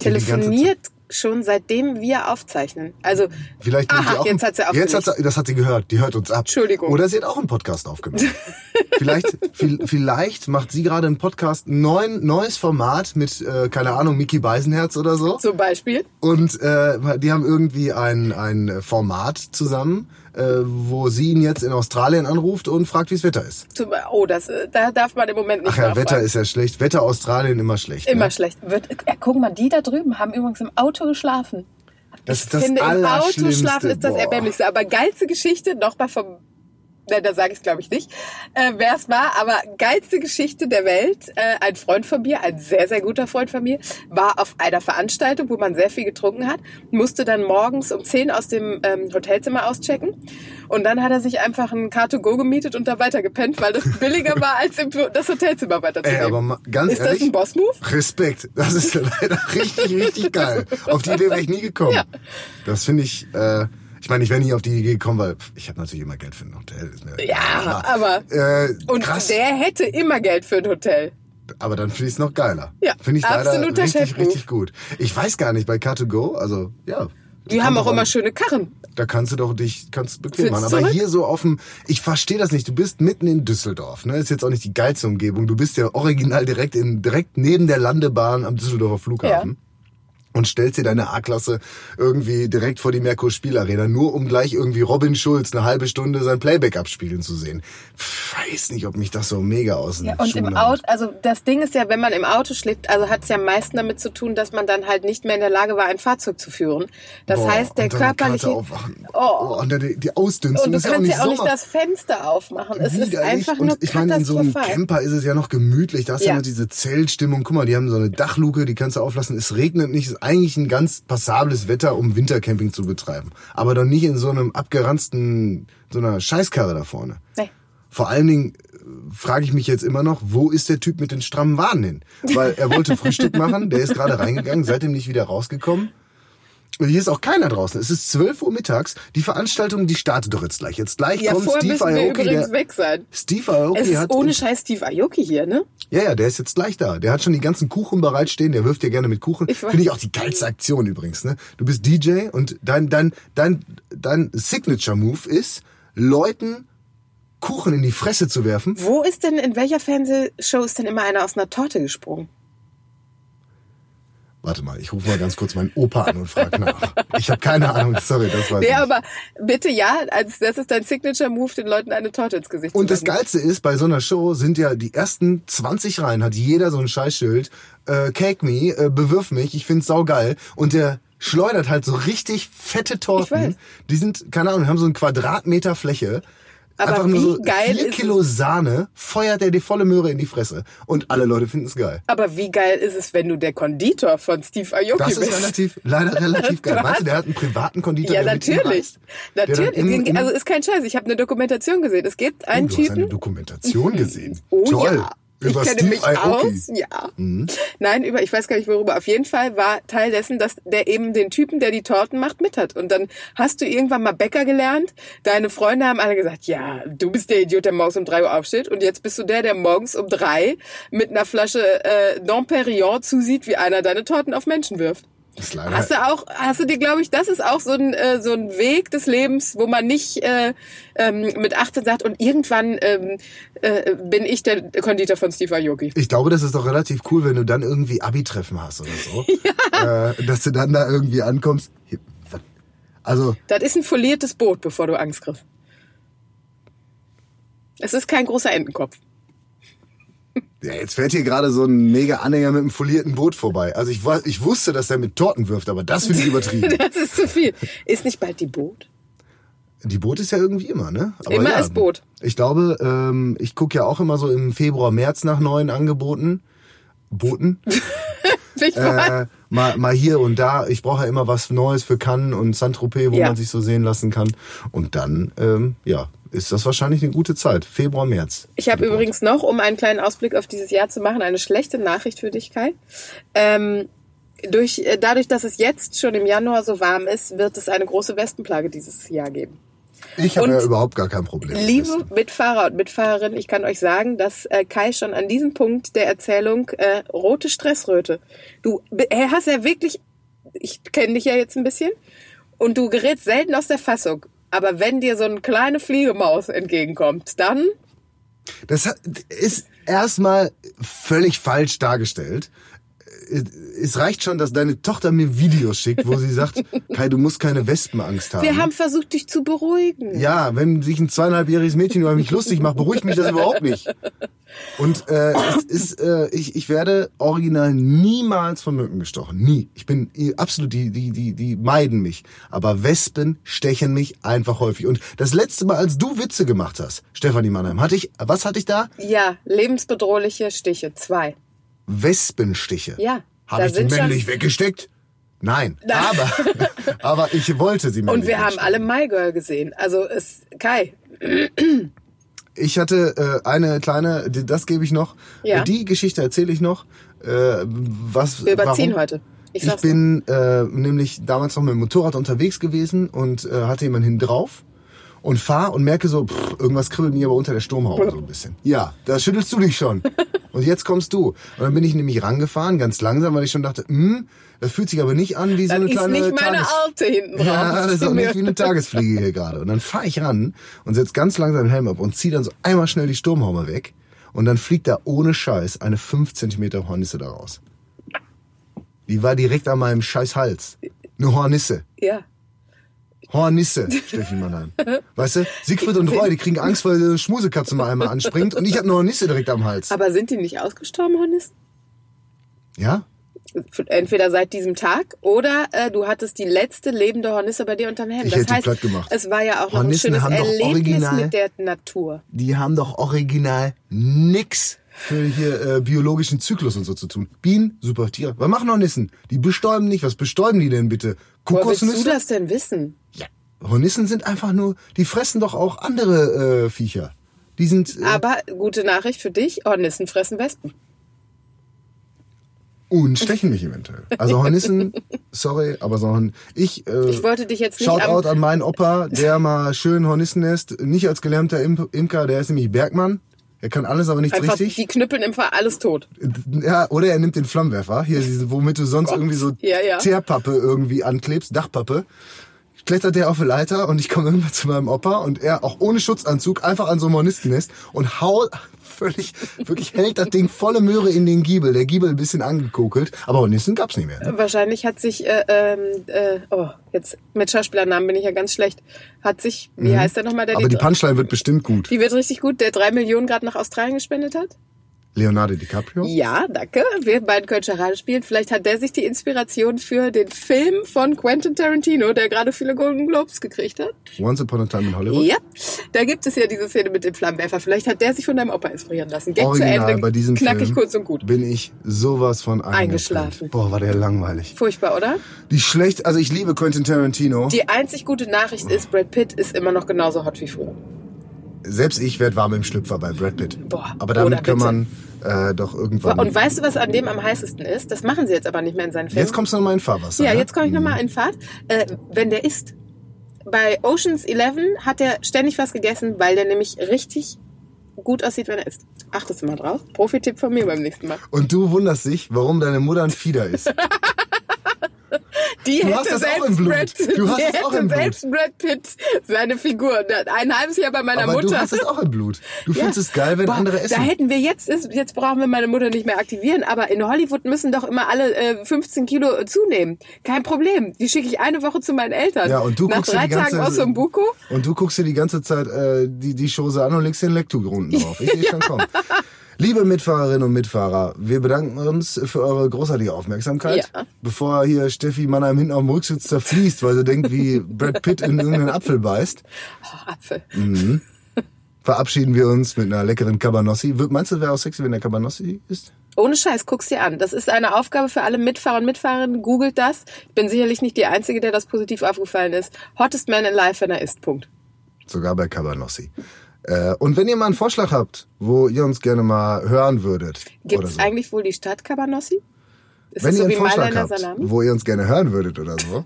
Die die telefoniert schon seitdem wir aufzeichnen. Also, Vielleicht aha, auch jetzt einen- hat sie jetzt aufgelegt. hat sie, das hat sie gehört, die hört uns ab. Entschuldigung. Oder sie hat auch einen Podcast aufgenommen. vielleicht, viel, vielleicht macht sie gerade einen Podcast, ein neuen, neues Format mit, äh, keine Ahnung, Mickey Beisenherz oder so. Zum Beispiel. Und äh, die haben irgendwie ein, ein Format zusammen, äh, wo sie ihn jetzt in Australien anruft und fragt, wie das Wetter ist. Oh, das, äh, da darf man im Moment nicht Ach ja, nachfragen. Wetter ist ja schlecht. Wetter Australien immer schlecht. Immer ne? schlecht. Wird, äh, guck mal, die da drüben haben übrigens im Auto geschlafen. Das ich ist das finde, im Auto schlafen ist das. Erbärmlichste. Aber geilste Geschichte, nochmal vom, da sage ich es glaube ich nicht, äh, wer es war, aber geilste Geschichte der Welt. Äh, ein Freund von mir, ein sehr, sehr guter Freund von mir, war auf einer Veranstaltung, wo man sehr viel getrunken hat, musste dann morgens um 10 aus dem ähm, Hotelzimmer auschecken. Und dann hat er sich einfach ein Car2Go gemietet und da weiter gepennt, weil das billiger war, als im, das Hotelzimmer weiterzunehmen. Ey, aber ganz ist ehrlich, das ein Boss-Move? Respekt. Das ist leider richtig, richtig geil. Auf die Idee wäre ich nie gekommen. Ja. Das finde ich, äh, ich meine, ich wäre nie auf die Idee gekommen, weil ich habe natürlich immer Geld für ein Hotel. Ja, aber- Äh, Und krass. der hätte immer Geld für ein Hotel. Aber dann finde ich es noch geiler. Ja, Finde ich leider richtig, Chefmove. richtig gut. Ich weiß gar nicht, bei Car2Go, also, ja. Die haben auch immer an. schöne Karren. Da kannst du doch dich kannst bequem machen. Aber zurück? hier so dem, ich verstehe das nicht. Du bist mitten in Düsseldorf. Ne, ist jetzt auch nicht die geilste Umgebung. Du bist ja original direkt in direkt neben der Landebahn am Düsseldorfer Flughafen. Und stellst dir deine A-Klasse irgendwie direkt vor die Merkur Spielarena, nur um gleich irgendwie Robin Schulz eine halbe Stunde sein Playback abspielen zu sehen. Pff, Weiß nicht, ob mich das so mega aus den Ja, und Schuhen im. Auto, also das Ding ist ja, wenn man im Auto schläft, also hat es ja am meisten damit zu tun, dass man dann halt nicht mehr in der Lage war, ein Fahrzeug zu führen. Das Boah, heißt, der körperliche... Oh. Oh, und dann die, die Ausdünstung Und du ist ja auch kannst nicht ja auch nicht Sommer. das Fenster aufmachen. Es ist einfach und nur ich meine, in so einem. Camper ist es ja noch gemütlich. Da hast du ja Ja. noch diese Zeltstimmung. Guck mal, die haben so eine Dachluke, die kannst du auflassen. Es regnet nicht. Eigentlich ein ganz passables Wetter, um Wintercamping zu betreiben. Aber doch nicht in so einem abgeranzten, so einer Scheißkarre da vorne. Nee. Vor allen Dingen äh, frage ich mich jetzt immer noch, wo ist der Typ mit den strammen Waden hin? Weil er wollte Frühstück machen, der ist gerade reingegangen, seitdem nicht wieder rausgekommen. Hier ist auch keiner draußen. Es ist 12 Uhr mittags. Die Veranstaltung, die startet doch jetzt gleich. Jetzt gleich Ja, kommt Steve müssen wir übrigens Der, weg sein. Steve Aoki Es ist hat... ohne Scheiß Steve Aoki hier, ne? Ja, ja, der ist jetzt gleich da. Der hat schon die ganzen Kuchen bereitstehen. Der wirft dir gerne mit Kuchen. Finde ich auch die geilste Aktion übrigens. Ne? Du bist DJ und dein, dein, dein, dein Signature-Move ist, Leuten Kuchen in die Fresse zu werfen. Wo ist denn, in welcher Fernsehshow ist denn immer einer aus einer Torte gesprungen? Warte mal, ich rufe mal ganz kurz meinen Opa an und frage nach. Ich habe keine Ahnung, sorry, das weiß Nee, ich nicht. aber bitte ja, als das ist dein Signature-Move, den Leuten eine Torte ins Gesicht Und zu das werfen. Geilste ist, bei so einer Show sind ja die ersten 20 Reihen, hat jeder so ein Scheißschild, äh, Cake me, äh, bewirf mich, ich find's saugeil. Und der schleudert halt so richtig fette. Torten. Die sind, keine Ahnung, haben so einen Quadratmeter Fläche. Aber Einfach wie nur so geil vier ist Kilo Sahne, feuert er die volle Möhre in die Fresse. Und alle Leute finden es geil. Aber wie geil ist es, wenn du der Konditor von Steve Aoki Das ist bist? relativ, leider relativ geil. Du Meinst du, der hat einen privaten Konditor, ja, natürlich. Natürlich. im- im- also ist kein Scheiß. Ich habe eine Dokumentation gesehen. Es gibt einen Oh, du hast eine Typen. Dokumentation gesehen. Oh Toll. ja. Ich Über kenne Steve mich Aoki. aus. Ja. Nein, über, ich weiß gar nicht worüber. Auf jeden Fall war Teil dessen, dass der eben den Typen, der die Torten macht, mit hat. Und dann hast du irgendwann mal Bäcker gelernt. Deine Freunde haben alle gesagt, ja, du bist der Idiot, der morgens um drei Uhr aufsteht. Und jetzt bist du der, der morgens um drei mit einer Flasche äh, Domperion zusieht, wie einer deine Torten auf Menschen wirft. Das ist leider, Hast du auch, hast du dir, glaube ich, das ist auch so ein, äh, so ein Weg des Lebens, wo man nicht äh, ähm, mit 18 sagt und irgendwann ähm, äh, bin ich der Konditor von Steve Aoki. Ich glaube, das ist doch relativ cool, wenn du dann irgendwie Abi-Treffen hast oder so. Äh, dass du dann da irgendwie ankommst. Also, Das ist ein foliertes Boot, bevor du Angst kriegst. Es ist kein großer Entenkopf. Ja, jetzt fährt hier gerade so ein mega Anhänger mit einem folierten Boot vorbei. Also ich, ich wusste, dass der mit Torten wirft, aber das finde ich übertrieben. Das ist zu viel. Ist nicht bald die Boot? Die Boot ist ja irgendwie immer, ne? Aber Immer ja, ist Boot. Ich glaube, ähm, ich gucke ja auch immer so im Februar, März nach neuen Angeboten. Booten. Ich äh, mal, mal hier und da. Ich brauche ja immer was Neues für Cannes und Saint-Tropez, wo Ja. man sich so sehen lassen kann. Und dann, ähm, ja, ist das wahrscheinlich eine gute Zeit. Februar, März. Ich habe übrigens noch, um einen kleinen Ausblick auf dieses Jahr zu machen, eine schlechte Nachricht für dich, Kai. Ähm, durch, äh, dadurch, dass es jetzt schon im Januar so warm ist, wird es eine große Wespenplage dieses Jahr geben. Ich habe ja überhaupt gar kein Problem. Liebe. Mitfahrer und Mitfahrerinnen, ich kann euch sagen, dass äh, Kai schon an diesem Punkt der Erzählung äh, rote Stressröte. Du hast ja wirklich, ich kenne dich ja jetzt ein bisschen, und du gerätst selten aus der Fassung. Aber wenn dir so eine kleine Fliegemaus entgegenkommt, dann Das ist erstmal völlig falsch dargestellt. Es reicht schon, dass deine Tochter mir Videos schickt, wo sie sagt, Kai, du musst keine Wespenangst haben. wir haben versucht, dich zu beruhigen. Ja, wenn sich ein zweieinhalbjähriges Mädchen über mich lustig macht, beruhigt mich das überhaupt nicht. Und äh, es ist, äh, ich, ich werde original niemals von Mücken gestochen. Nie. Ich bin absolut, die, die, die, die meiden mich. Aber Wespen stechen mich einfach häufig. Und das letzte Mal, als du Witze gemacht hast, Stefanie Mannheim, hatte ich, was hatte ich da? Ja, lebensbedrohliche Stiche, zwei. Wespenstiche. Ja, Habe ich die schon- männlich weggesteckt? Nein. Aber, aber ich wollte sie männlich Und wir haben alle My Girl gesehen. Also es, Kai, Ich hatte äh, eine kleine, das gebe ich noch. Ja. Die Geschichte erzähle ich noch. Äh, was, wir überziehen warum? heute. Ich Ich, bin äh, nämlich damals noch mit dem Motorrad unterwegs gewesen und äh, hatte jemanden hin drauf und fahr und merke so, pff, irgendwas kribbelt mir aber unter der Sturmhaube so ein bisschen. Ja, da schüttelst du dich schon. Und jetzt kommst du. Und dann bin ich nämlich rangefahren, ganz langsam, weil ich schon dachte, hm, das fühlt sich aber nicht an wie so Das eine ist kleine nicht meine Tages- Alte hinten drauf. ja, das ist auch nicht wie eine Tagesfliege hier gerade. Und dann fahre ich ran und setz ganz langsam den Helm ab und zieh dann so einmal schnell die Sturmhaube weg. Und dann fliegt da ohne Scheiß eine 5 cm Hornisse da raus. Die war direkt an meinem scheiß Hals. Eine Hornisse. Ja. Hornisse, Steffi Mannheim. Weißt du, Siegfried und Roy, die kriegen Angst, weil eine Schmusekatze mal einmal anspringt. Und ich habe eine Hornisse direkt am Hals. Aber sind die nicht ausgestorben, Hornissen? Ja? Entweder seit diesem Tag oder äh, du hattest die letzte lebende Hornisse bei dir unterm Helm. Ich das hätte heißt, platt gemacht. es war ja auch noch Hornissen ein schönes haben doch Erlebnis original- mit der Natur. die haben doch original nix für hier äh, biologischen Zyklus und so zu tun. Bienen, super Tiere. Was machen Hornissen? Die bestäuben nicht. Was bestäuben die denn bitte? Woher willst du Kokosnüsse? das denn wissen? Ja. Hornissen sind einfach nur, die fressen doch auch andere äh, Viecher. Die sind äh, Aber gute Nachricht für dich, Hornissen fressen Wespen. und stechen mich eventuell. Also Hornissen, sorry, aber so ein, ich, äh, Ich wollte dich jetzt nicht Shoutout an meinen Opa, der mal schön Hornissennest, nicht als gelernter Im Imker, der ist nämlich Bergmann. Er kann alles, aber nichts Einfach richtig. die knüppeln im Fall alles tot. Ja, oder er nimmt den Flammenwerfer, hier, womit du sonst Gott. irgendwie so Ja, ja. Teerpappe irgendwie anklebst, Dachpappe. Klettert der auf die Leiter und ich komme irgendwann zu meinem Opa und er auch ohne Schutzanzug einfach an so einem Hornistennest und haut völlig, wirklich hält das Ding volle Möhre in den Giebel. Der Giebel ein bisschen angekokelt, aber Hornissen gab's nicht mehr. Ne? Wahrscheinlich hat sich, äh, ähm, äh, oh, jetzt mit Schauspielernamen bin ich ja ganz schlecht. Hat sich, wie heißt der nochmal, der Mhm. Aber die Punchline wird bestimmt gut. die wird richtig gut, der drei Millionen gerade nach Australien gespendet hat? Leonardo DiCaprio? Ja, danke. Wir beiden können Charade spielen. Vielleicht hat der sich die Inspiration für den Film von Quentin Tarantino, der gerade viele Golden Globes gekriegt hat. Once Upon a Time in Hollywood? Ja, da gibt es ja diese Szene mit dem Flammenwerfer. Vielleicht hat der sich von deinem Opa inspirieren lassen. Gag zu Original, Ende, bei diesem knackig Film kurz und gut. bin ich sowas von Eingeschlafen. Boah, war der langweilig. Furchtbar, oder? Die schlecht, also ich liebe Quentin Tarantino. Die einzig gute Nachricht ist, Brad Pitt ist immer noch genauso hot wie früher. Selbst ich werde warm im Schlüpfer bei Brad Pitt. Boah, Aber damit oder kann man äh, doch irgendwann... Und weißt du, was an dem am heißesten ist? Das machen sie jetzt aber nicht mehr in seinen Filmen. Jetzt kommst du nochmal in Fahrwasser. Ja, ne? jetzt komme ich nochmal in Fahrt. Äh, wenn der isst. Bei Oceans 11 hat er ständig was gegessen, weil der nämlich richtig gut aussieht, wenn er isst. Achtest du mal drauf. Profi-Tipp von mir beim nächsten Mal. Und du wunderst dich, warum deine Mutter ein Fieder ist. Die Du hätte hast das auch selbst. Brad, Du hast die hätte selbst Brad Pitt seine Figur. Ein halbes Jahr bei meiner Aber Mutter. du hast es auch im Blut. Du Ja. findest es geil, wenn Boah, andere Da essen. hätten wir jetzt, ist- jetzt brauchen wir meine Mutter nicht mehr aktivieren, aber in Hollywood müssen doch immer alle äh, 15 Kilo zunehmen. Kein Problem. Die schicke ich eine Woche zu meinen Eltern. Ja, und du Nach guckst dir drei die ganze Tagen Osombuco. Und du guckst dir die ganze Zeit äh, die, die Chose an und legst den Lecktuch unten drauf. Ich sehe schon kommen. Liebe Mitfahrerinnen und Mitfahrer, wir bedanken uns für eure großartige Aufmerksamkeit. Ja. Bevor hier Steffi Mannheim hinten auf dem Rücksitz zerfließt, weil sie denkt, wie Brad Pitt in irgendeinen Apfel beißt, Oh, Apfel. verabschieden wir uns mit einer leckeren Cabanossi. Meinst du, wäre auch sexy, wenn der Cabanossi ist? Ohne Scheiß, guck's dir an. Das ist eine Aufgabe für alle Mitfahrer und Mitfahrerinnen. Googelt das. Ich bin sicherlich nicht die Einzige, der das positiv aufgefallen ist. Hottest Man in Life, wenn er isst. Punkt. Sogar bei Cabanossi. Äh, und wenn ihr mal einen Vorschlag habt, wo ihr uns gerne mal hören würdet, Gibt es so. eigentlich wohl die Stadt Cabanossi? Ist Wenn ihr so einen wie Vorschlag habt, Salami? wo ihr uns gerne hören würdet oder so,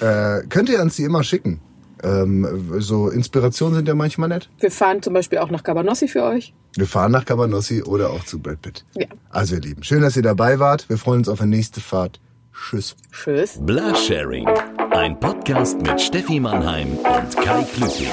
äh, könnt ihr uns die immer schicken. Ähm, so Inspirationen sind ja manchmal nett. Wir fahren zum Beispiel auch nach Cabanossi für euch. Wir fahren nach Cabanossi oder auch zu Brad Pitt. Ja. Also ihr Lieben, schön, dass ihr dabei wart. Wir freuen uns auf eine nächste Fahrt. Tschüss. Tschüss. Blasharing. Ein Podcast mit Steffi Mannheim und Kai Klüssing.